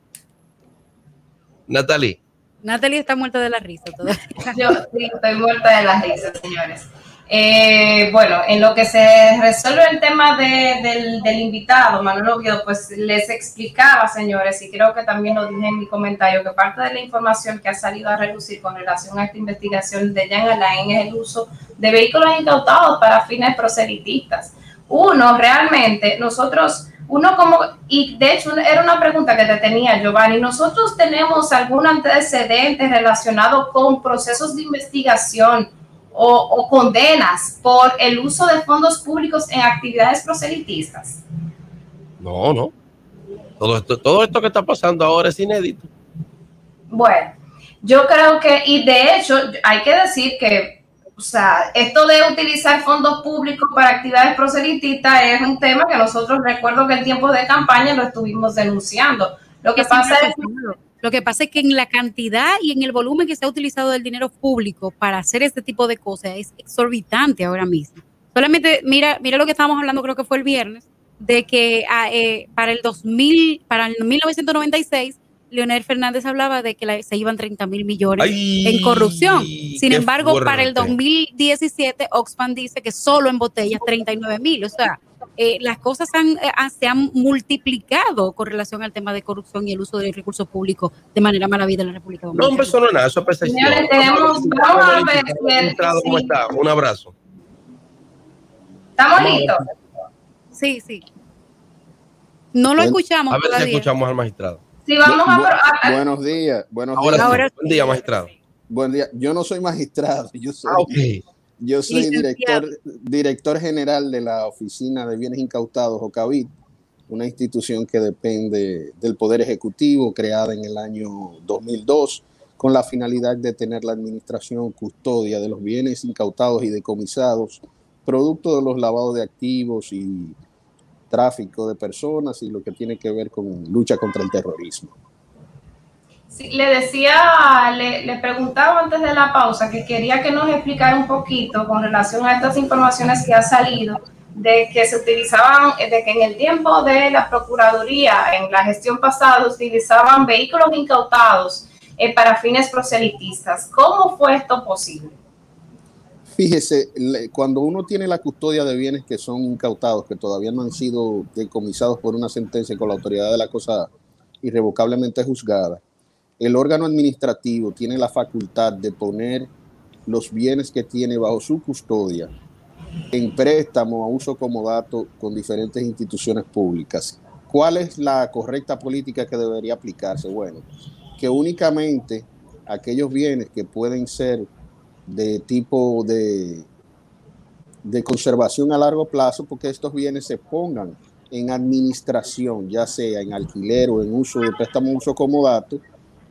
Natalie, Natalie está muerta de la risa todavía. Yo sí, estoy muerta de la risa, señores. Eh, bueno, en lo que se resuelve el tema de- del, invitado, Manuel Oviedo, pues les explicaba, señores, y creo que también lo dije en mi comentario, que parte de la información que ha salido a relucir con relación a esta investigación de Jan Alain es el uso de vehículos incautados para fines proselitistas. Uno, realmente, nosotros, uno como, y de hecho era una pregunta que te tenía, Giovanni, ¿nosotros tenemos algún antecedente relacionado con procesos de investigación o, o condenas por el uso de fondos públicos en actividades proselitistas? no, no. Todo esto, todo esto que está pasando ahora es inédito. Bueno, yo creo que, y de hecho, hay que decir que, o sea, esto de utilizar fondos públicos para actividades proselitistas es un tema que nosotros recuerdo que en tiempos de campaña lo estuvimos denunciando. Lo que pasa es. Lo que pasa es que en la cantidad y en el volumen que se ha utilizado del dinero público para hacer este tipo de cosas es exorbitante ahora mismo. Solamente mira, mira lo que estábamos hablando, creo que fue el viernes, de que ah, eh, para el 2000, para el 1996, Leonel Fernández hablaba de que la- se iban 30 mil millones Ay, en corrupción. Sin embargo, para el fuerte. 2017, Oxfam dice que solo en botellas 39 mil. O sea, eh, las cosas han, eh, han- se han multiplicado con relación al tema de corrupción y el uso de recursos públicos de manera maravilla en la República No, Dominicana. hombre, eso no es nada, eso es. Señores, tenemos- vamos a ver ¿Cómo está? Un abrazo. ¿Estamos Vamos. listos? Sí, sí. No lo escuchamos A ver si escuchamos al magistrado. Sí, vamos a... Bu- a- a- buenos días, buenos Ahora días. sí. Buen día, magistrado. Buen día. Yo no soy magistrado, yo soy, Ah, yo soy director, director general de la Oficina de Bienes Incautados, OCAVIT, una institución que depende del Poder Ejecutivo, creada en el año 2002, con la finalidad de tener la administración custodia de los bienes incautados y decomisados, producto de los lavados de activos y tráfico de personas y lo que tiene que ver con lucha contra el terrorismo. Sí, le decía, le, le preguntaba antes de la pausa que quería que nos explicara un poquito con relación a estas informaciones que ha salido de que se utilizaban, de que en el tiempo de la Procuraduría, en la gestión pasada, utilizaban vehículos incautados eh, para fines proselitistas. ¿Cómo fue esto posible? Fíjese, cuando uno tiene la custodia de bienes que son incautados, que todavía no han sido decomisados por una sentencia con la autoridad de la cosa irrevocablemente juzgada, el órgano administrativo tiene la facultad de poner los bienes que tiene bajo su custodia en préstamo a uso como dato con diferentes instituciones públicas. ¿Cuál es la correcta política que debería aplicarse? Bueno, que únicamente aquellos bienes que pueden ser de tipo de, de conservación a largo plazo, porque estos bienes se pongan en administración, ya sea en alquiler o en uso de préstamo uso como dato,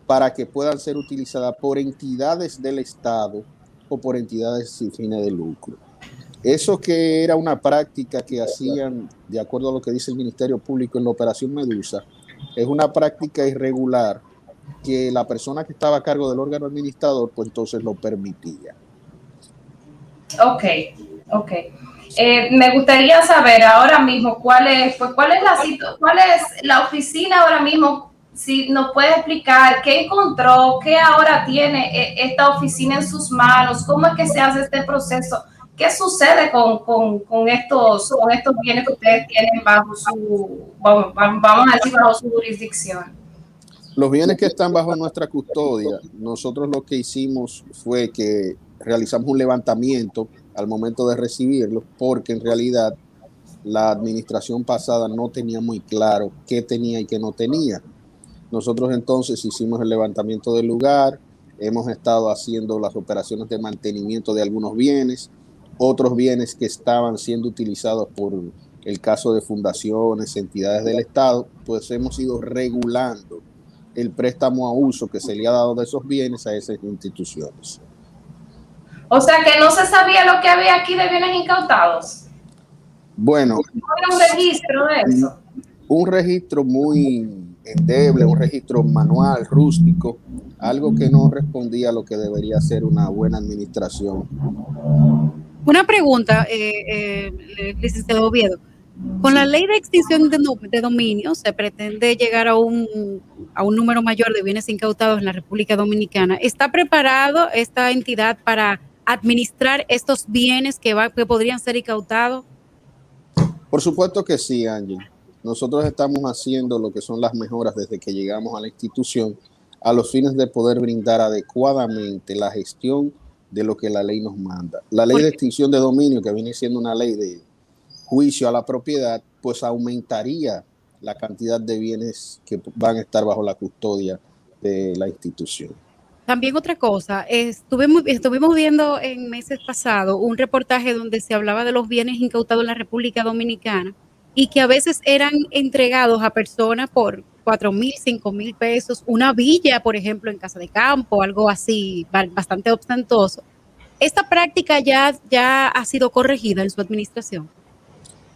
para que puedan ser utilizadas por entidades del Estado o por entidades sin fines de lucro. Eso que era una práctica que hacían, de acuerdo a lo que dice el Ministerio Público en la Operación Medusa, es una práctica irregular que la persona que estaba a cargo del órgano administrador, pues entonces lo permitía. Ok, ok. Eh, me gustaría saber ahora mismo cuál es, pues, cuál es la cuál es la oficina ahora mismo. Si nos puede explicar qué encontró, qué ahora tiene eh, esta oficina en sus manos, cómo es que se hace este proceso, qué sucede con, con, con estos, con estos bienes que ustedes tienen bajo su, vamos, vamos a decir, bajo su jurisdicción. Los bienes que están bajo nuestra custodia, nosotros lo que hicimos fue que realizamos un levantamiento al momento de recibirlos, porque en realidad la administración pasada no tenía muy claro qué tenía y qué no tenía. Nosotros entonces hicimos el levantamiento del lugar, hemos estado haciendo las operaciones de mantenimiento de algunos bienes, otros bienes que estaban siendo utilizados por el caso de fundaciones, entidades del Estado, pues hemos ido regulando el préstamo a uso que se le ha dado de esos bienes a esas instituciones. O sea que no se sabía lo que había aquí de bienes incautados. Bueno. un registro de eso? Un registro muy endeble, un registro manual, rústico, algo que no respondía a lo que debería ser una buena administración. Una pregunta, eh, eh, licenciado Oviedo. Con la ley de extinción de, de, dominio se pretende llegar a un, a un número mayor de bienes incautados en la República Dominicana. ¿Está preparado esta entidad para administrar estos bienes que, va, que podrían ser incautados? Por supuesto que sí, Ángel. Nosotros estamos haciendo lo que son las mejoras desde que llegamos a la institución a los fines de poder brindar adecuadamente la gestión de lo que la ley nos manda. La ley de extinción de dominio, que viene siendo una ley de juicio a la propiedad, pues aumentaría la cantidad de bienes que van a estar bajo la custodia de la institución. También otra cosa, estuvimos, viendo en meses pasados un reportaje donde se hablaba de los bienes incautados en la República Dominicana y que a veces eran entregados a personas por cuatro mil, cinco mil pesos, una villa, por ejemplo, en casa de campo, algo así, bastante ostentoso. ¿Esta práctica ya, ya ha sido corregida en su administración?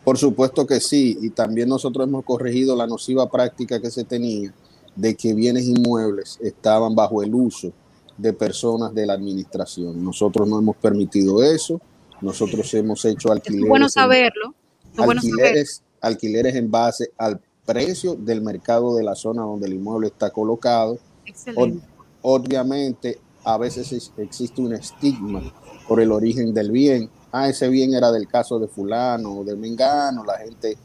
Por supuesto que sí, y también nosotros hemos corregido la nociva práctica que se tenía de que bienes inmuebles estaban bajo el uso de personas de la administración. Nosotros no hemos permitido eso, nosotros hemos hecho alquileres. Es bueno saberlo. alquileres, alquileres en base al precio del mercado de la zona donde el inmueble está colocado. obviamente, a veces existe un estigma por el origen del bien. Ah, ese bien era del caso de fulano o de mengano. La gente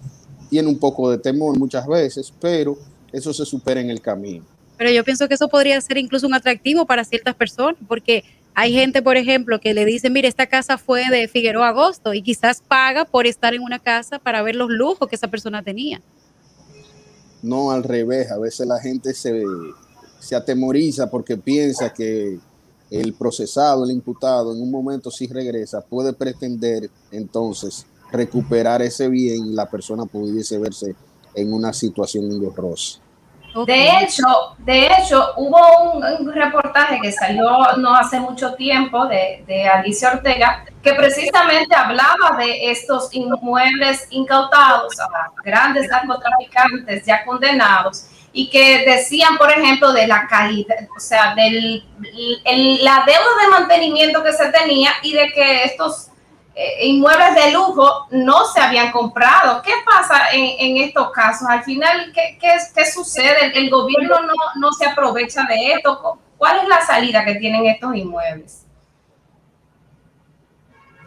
tiene un poco de temor muchas veces, pero eso se supera en el camino. Pero yo pienso que eso podría ser incluso un atractivo para ciertas personas, porque hay gente, por ejemplo, que le dice, mire, esta casa fue de Figueroa Agosto y quizás paga por estar en una casa para ver los lujos que esa persona tenía. No, al revés, a veces la gente se, se atemoriza porque piensa que el procesado, el imputado, en un momento si regresa, puede pretender entonces recuperar ese bien y la persona pudiese verse en una situación engorrosa. De hecho, de hecho, hubo un, reportaje que salió no hace mucho tiempo de, de, Alicia Ortega que precisamente hablaba de estos inmuebles incautados a grandes narcotraficantes ya condenados y que decían, por ejemplo, de la calidad, o sea, de la deuda de mantenimiento que se tenía y de que estos eh, inmuebles de lujo no se habían comprado. ¿Qué pasa en, estos casos? Al final, ¿qué, qué, sucede? ¿El, gobierno no, se aprovecha de esto? ¿Cuál es la salida que tienen estos inmuebles?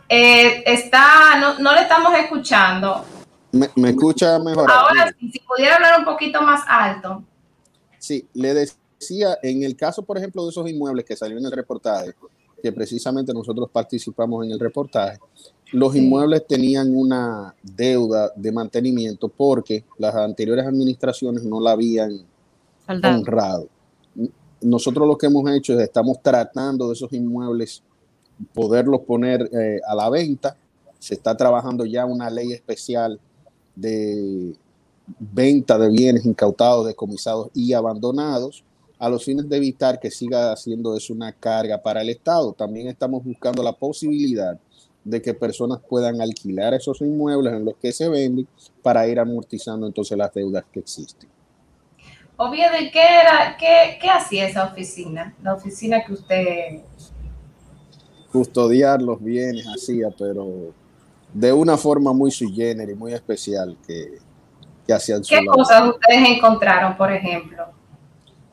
Eh, está, no, le estamos escuchando. Me, escucha mejor. Ahora sí, si pudiera hablar un poquito más alto. Sí, le decía, en el caso, por ejemplo, de esos inmuebles que salió en el reportaje, que precisamente nosotros participamos en el reportaje, los inmuebles tenían una deuda de mantenimiento porque las anteriores administraciones no la habían honrado. Nosotros lo que hemos hecho es estamos tratando de esos inmuebles poderlos poner eh, a la venta. Se está trabajando ya una ley especial de venta de bienes incautados, decomisados y abandonados a los fines de evitar que siga haciendo eso una carga para el Estado. También estamos buscando la posibilidad de que personas puedan alquilar esos inmuebles en los que se venden para ir amortizando entonces las deudas que existen. Obvio, ¿de qué era, qué, qué hacía esa oficina? La oficina que usted custodiar los bienes hacía, pero de una forma muy sui generis, muy especial que, que hacían. ¿Qué cosas ustedes encontraron, por ejemplo?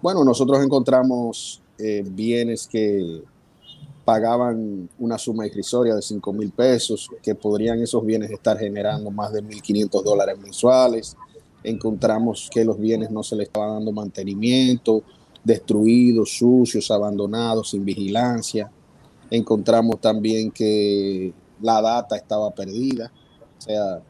Bueno, nosotros encontramos eh, bienes que pagaban una suma irrisoria de 5 mil pesos, que podrían esos bienes estar generando más de 1.500 dólares mensuales. Encontramos que los bienes no se les estaba dando mantenimiento, destruidos, sucios, abandonados, sin vigilancia. Encontramos también que la data estaba perdida. O sea,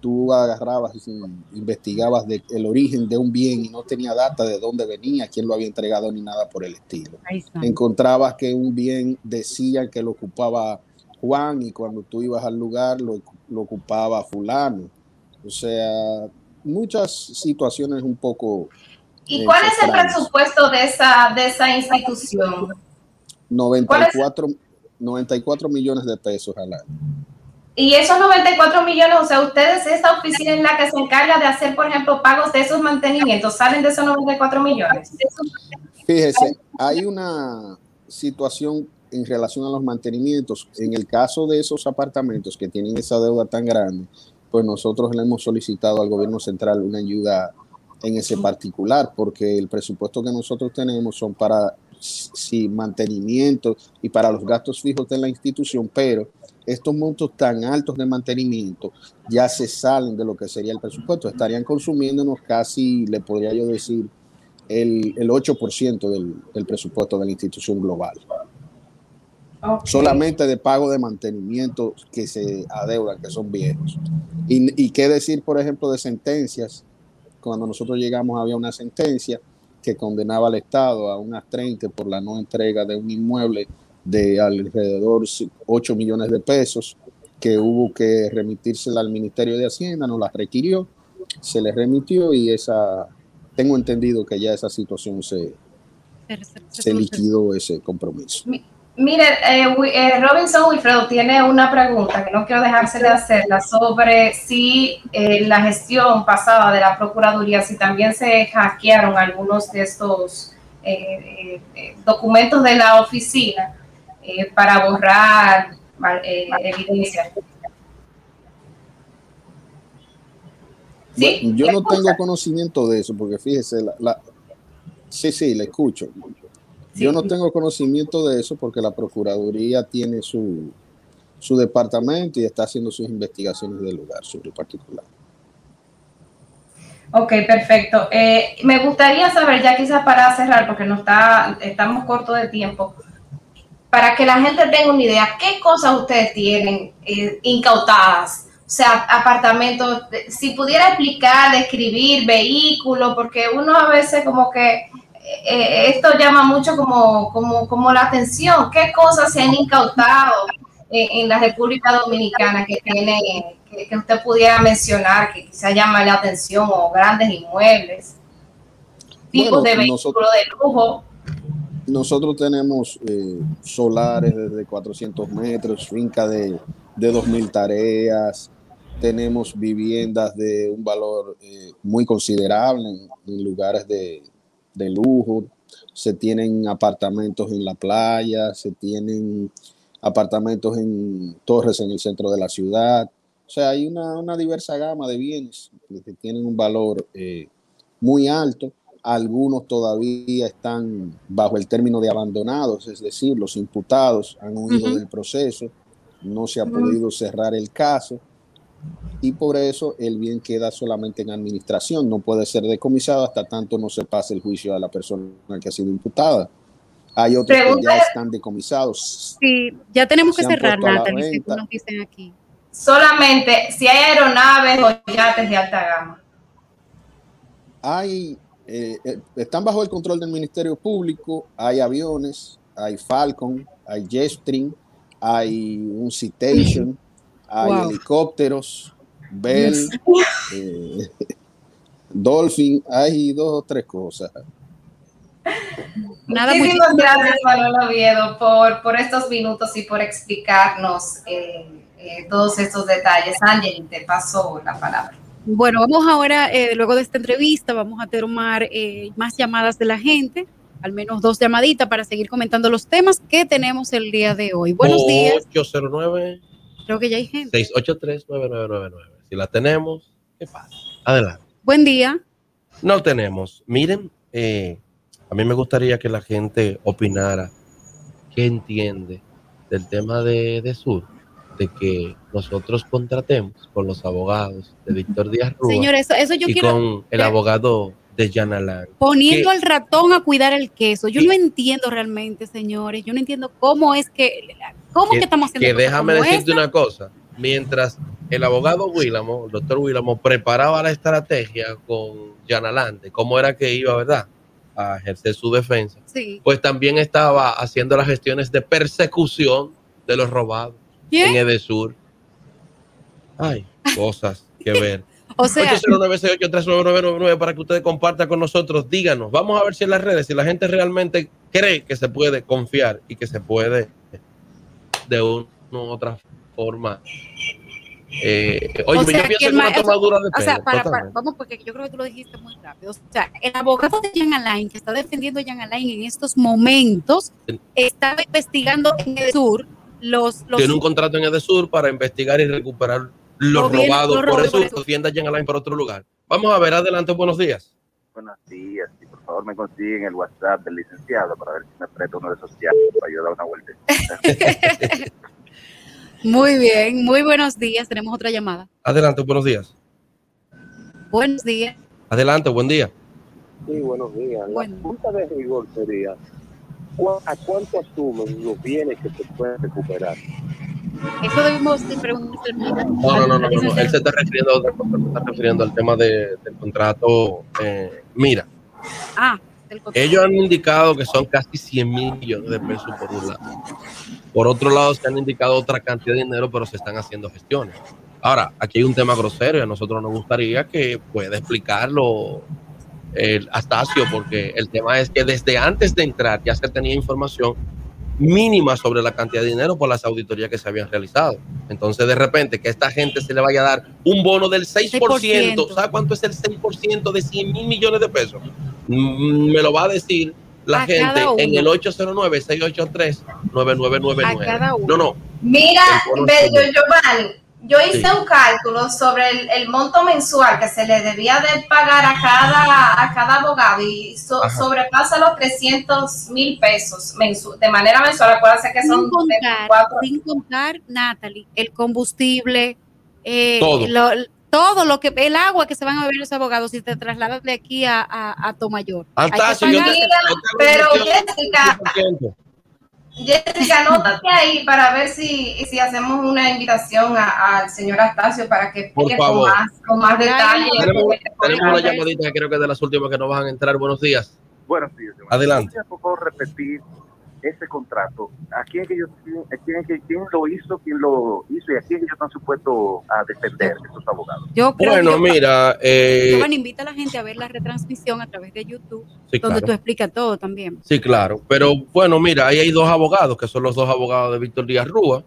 tú agarrabas y investigabas de, el origen de un bien y no tenía data de dónde venía, quién lo había entregado ni nada por el estilo. Encontrabas que un bien decía que lo ocupaba Juan y cuando tú ibas al lugar lo, lo ocupaba fulano. O sea, muchas situaciones un poco... ¿Y cuál es el presupuesto de esa, de esa institución? 94, 94 millones de pesos al año. Y esos 94 millones, o sea, ustedes, esta oficina en la que se encarga de hacer, por ejemplo, pagos de esos mantenimientos, ¿salen de esos 94 millones? Fíjese, hay una situación en relación a los mantenimientos. En el caso de esos apartamentos que tienen esa deuda tan grande, pues nosotros le hemos solicitado al gobierno central una ayuda en ese particular, porque el presupuesto que nosotros tenemos son para sí, mantenimiento y para los gastos fijos de la institución, pero estos montos tan altos de mantenimiento ya se salen de lo que sería el presupuesto, estarían consumiéndonos casi, le podría yo decir, el, el 8% del, del, presupuesto de la institución global. Solamente de pago de mantenimiento que se adeudan, que son viejos. Y, y qué decir, por ejemplo, de sentencias. Cuando nosotros llegamos había una sentencia que condenaba al Estado a unas 30 por la no entrega de un inmueble de alrededor 8 millones de pesos que hubo que remitírsela al Ministerio de Hacienda, nos la requirió, se le remitió y esa, tengo entendido que ya esa situación se, se liquidó ese compromiso. Mire, eh, eh, Robinson Wilfredo tiene una pregunta que no quiero dejarse de hacerla sobre si eh, la gestión pasada de la Procuraduría, si también se hackearon algunos de estos eh, documentos de la oficina eh, para borrar eh, evidencia. ¿Sí? yo no tengo conocimiento de eso, porque fíjese, la, sí, sí, le escucho. Yo no tengo conocimiento de eso porque la Procuraduría tiene su, su departamento y está haciendo sus investigaciones del lugar sobre particular. Ok, perfecto. Eh, me gustaría saber, ya quizás para cerrar, porque no está, estamos cortos de tiempo, para que la gente tenga una idea, ¿qué cosas ustedes tienen eh, incautadas? O sea, apartamentos, si pudiera explicar, describir vehículos, porque uno a veces como que eh, esto llama mucho como, como, como, la atención. ¿Qué cosas se han incautado en, la República Dominicana que tiene, que, usted pudiera mencionar, que quizá llama la atención, o grandes inmuebles, tipos de vehículos de lujo? Nosotros tenemos eh, solares desde 400 metros, finca de, de 2.000 tareas, tenemos viviendas de un valor eh, muy considerable en, lugares de, de, lujo, se tienen apartamentos en la playa, se tienen apartamentos en torres en el centro de la ciudad. O sea, hay una, una diversa gama de bienes que tienen un valor eh, muy alto. Algunos todavía están bajo el término de abandonados, es decir, los imputados han huido del proceso, no se ha podido cerrar el caso y por eso el bien queda solamente en administración, no puede ser decomisado hasta tanto no se pase el juicio a la persona que ha sido imputada. Hay otros que ya están decomisados. Sí, ya tenemos que cerrar, Natalie, nos dicen aquí. Solamente si hay aeronaves o yates de alta gama. Hay eh, eh, están bajo el control del Ministerio Público, hay aviones, hay Falcon, hay Jetstream, hay un Citation, hay helicópteros, Bell, eh, Dolphin, hay dos o tres cosas. Muchísimas gracias, Manuel Oviedo, por, por estos minutos y por explicarnos todos estos detalles. Ángel, te paso la palabra. Bueno, vamos ahora, eh, luego de esta entrevista, vamos a tomar eh, más llamadas de la gente, al menos dos llamaditas para seguir comentando los temas que tenemos el día de hoy. Buenos días. 809. Creo que ya hay gente. 683-9999. Si la tenemos, ¿qué pasa? Adelante. Buen día. No tenemos. Miren, eh, a mí me gustaría que la gente opinara qué entiende del tema de, de Sur de que nosotros contratemos con los abogados de Víctor Díaz Rúa Señor, eso, yo y quiero, con el abogado de Yanalán. Poniendo al ratón a cuidar el queso. Yo no entiendo realmente, señores. Yo no entiendo cómo es que, cómo que, estamos haciendo. Que déjame decirte una cosa. Mientras el abogado Willamo, el doctor Willamo, preparaba la estrategia con Yanalante, cómo era que iba, ¿verdad? A ejercer su defensa. Sí. Pues también estaba haciendo las gestiones de persecución de los robados ¿Quién? en Edesur. Ay, cosas que ver. O sea, 809-683-9999 para que ustedes compartan con nosotros. Díganos, vamos a ver si en las redes, si la gente realmente cree que se puede confiar y que se puede de una u otra forma. Eh, oye, o yo sea, pienso que el una ma- tomadura de o sea, pelo, para- para- totalmente. vamos, porque yo creo que tú lo dijiste muy rápido. O sea, el abogado de Jean Alain, que está defendiendo a Jean Alain en estos momentos, está investigando en el sur los, los Tiene un contrato en Edesur para investigar y recuperar Lo bien- robados lo por robado eso por eso. defienda a Jean Alain por otro lugar. Vamos a ver, adelante, buenos días. Buenos días, y por favor me consiguen el WhatsApp del licenciado para ver si me presta uno de esos para ayudar a una vuelta. Muy bien, muy buenos días. Tenemos otra llamada. Adelante, buenos días. Buenos días. Adelante, buen día. Sí, buenos días. La Bueno. pregunta de rigor sería, ¿cu- ¿a cuánto asumen los bienes que se pueden recuperar? Eso debemos de preguntar. No, no, no, no. Él se está refiriendo a otra cosa, se está refiriendo al tema de- del contrato. eh, mira, Ah, del contrato. ellos han indicado que son casi 100 mil millones de pesos por un lado. Por otro lado, se han indicado otra cantidad de dinero, pero se están haciendo gestiones. Ahora, aquí hay un tema grosero y a nosotros nos gustaría que pueda explicarlo el Astacio, porque el tema es que desde antes de entrar ya se tenía información mínima sobre la cantidad de dinero por las auditorías que se habían realizado. Entonces, de repente, que a esta gente se le vaya a dar un bono del 6%, ¿sabe cuánto es el 6% de 100 mil millones de pesos? Mm, Me lo va a decir la A gente en el 809-683-9999. A cada uno. No, no. Mira, Bello. Giovanni, yo hice Sí. un cálculo sobre el, el monto mensual que se le debía de pagar a cada, a cada abogado y so- sobrepasa los 300 mil pesos mensu- de manera mensual. Acuérdense que son contar, 24 sin contar, Natalie, el combustible, eh, Todo. lo- todo lo que, el agua que se van a beber los abogados si te trasladas de aquí a, a, a Tomayor. Hay que Astacio, pagar- Pero Jessica, Jessica, anótate ahí para ver si, si hacemos una invitación al señor Astacio para que explique con más, con más detalle. Tenemos, tenemos una llamadita que creo que es de las últimas que nos van a entrar. Buenos días. Buenos días. Adelante. ¿Podría, por favor, repetir ese contrato? ¿A quién, es que ellos, a quién, es que- quién lo hizo, quién lo hizo y a quién ellos están supuestos a defender estos abogados? Yo creo Bueno, que yo- mira, eh, invita a la gente a ver la retransmisión a través de YouTube, Sí, donde claro. tú explicas todo también. Sí, claro. Pero bueno, mira, ahí hay dos abogados, que son los dos abogados de Víctor Díaz Rúa.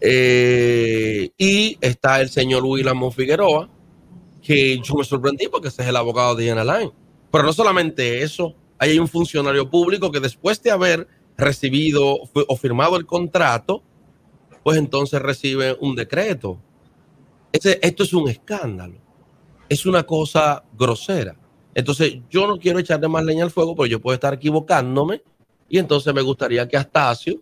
Eh, y está el señor Willamo Figueroa, que yo me sorprendí porque ese es el abogado de Ian Alain. Pero no solamente eso, ahí hay un funcionario público que después de haber recibido o firmado el contrato, pues entonces recibe un decreto. Ese- esto es un escándalo. Es una cosa grosera. Entonces, yo no quiero echarle más leña al fuego, pero yo puedo estar equivocándome. Y entonces me gustaría que Astacio,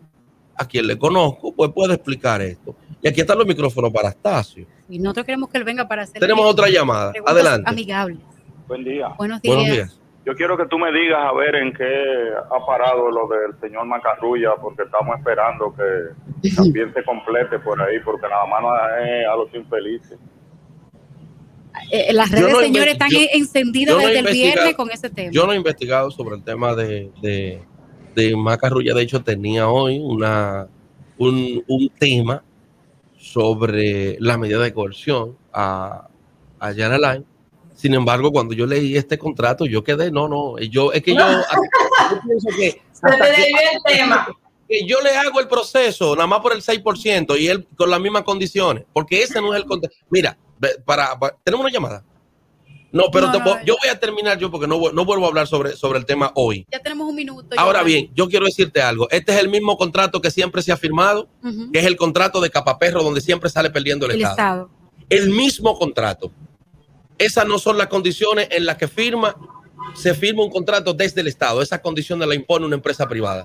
a quien le conozco, pues pueda explicar esto. Y aquí están los micrófonos para Astacio. Y nosotros queremos que él venga para hacer Tenemos otra llamada. Adelante. amigables. Buen día. Buenos días. Buenos días. Yo quiero que tú me digas a ver en qué ha parado lo del señor Macarrulla, porque estamos esperando que también se complete por ahí, porque nada más es a los infelices. Eh, las Yo redes, no señores, están yo- encendidas yo no he desde el viernes con ese tema. Yo no he investigado sobre el tema de, de, de Macarrulla. De hecho, tenía hoy una, un, un tema sobre la medida de coerción a, a Jan Alain. Sin embargo, cuando yo leí este contrato, yo quedé, no, no, yo, es que yo, yo pienso que, Se te hasta que- desvió el tema. que yo le hago el proceso nada más por el 6% y él con las mismas condiciones, porque ese no es el contrato. Mira, para, para- tenemos una llamada. No, pero No, te- no, yo voy a terminar yo porque no, no vuelvo a hablar sobre, sobre el tema hoy. Ya tenemos un minuto. Ahora bien, yo quiero decirte algo. Este es el mismo contrato que siempre se ha firmado, que es el contrato de Capaperro, donde siempre sale perdiendo el, El Estado. Estado. El mismo contrato. Esas no son las condiciones en las que firma, se firma un contrato desde el Estado. Esas condiciones las impone una empresa privada.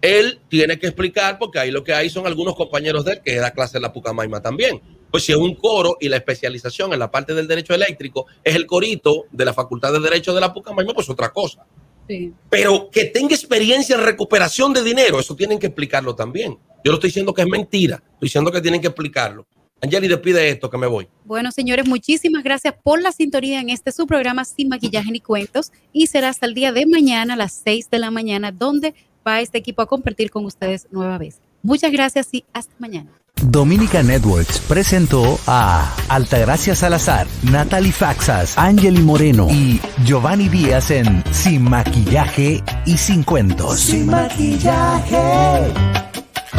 Él tiene que explicar, porque ahí lo que hay son algunos compañeros de él que da clase en la Pucamaima también. Pues si es un coro y la especialización en la parte del derecho eléctrico es el corito de la Facultad de Derecho de la Pucamaima, pues otra cosa. Sí. Pero que tenga experiencia en recuperación de dinero, eso tienen que explicarlo también. Yo no estoy diciendo que es mentira, estoy diciendo que tienen que explicarlo. Angeli, despide esto que me voy. Bueno, señores, muchísimas gracias por la sintonía en este su programa Sin Maquillaje ni Cuentos y será hasta el día de mañana a las 6 de la mañana donde va este equipo a compartir con ustedes nueva vez. Muchas gracias y hasta mañana. Dominica Networks presentó a Altagracia Salazar, Natalie Faxas, Angeli Moreno y Giovanni Díaz en Sin Maquillaje y Sin Cuentos. Sin maquillaje.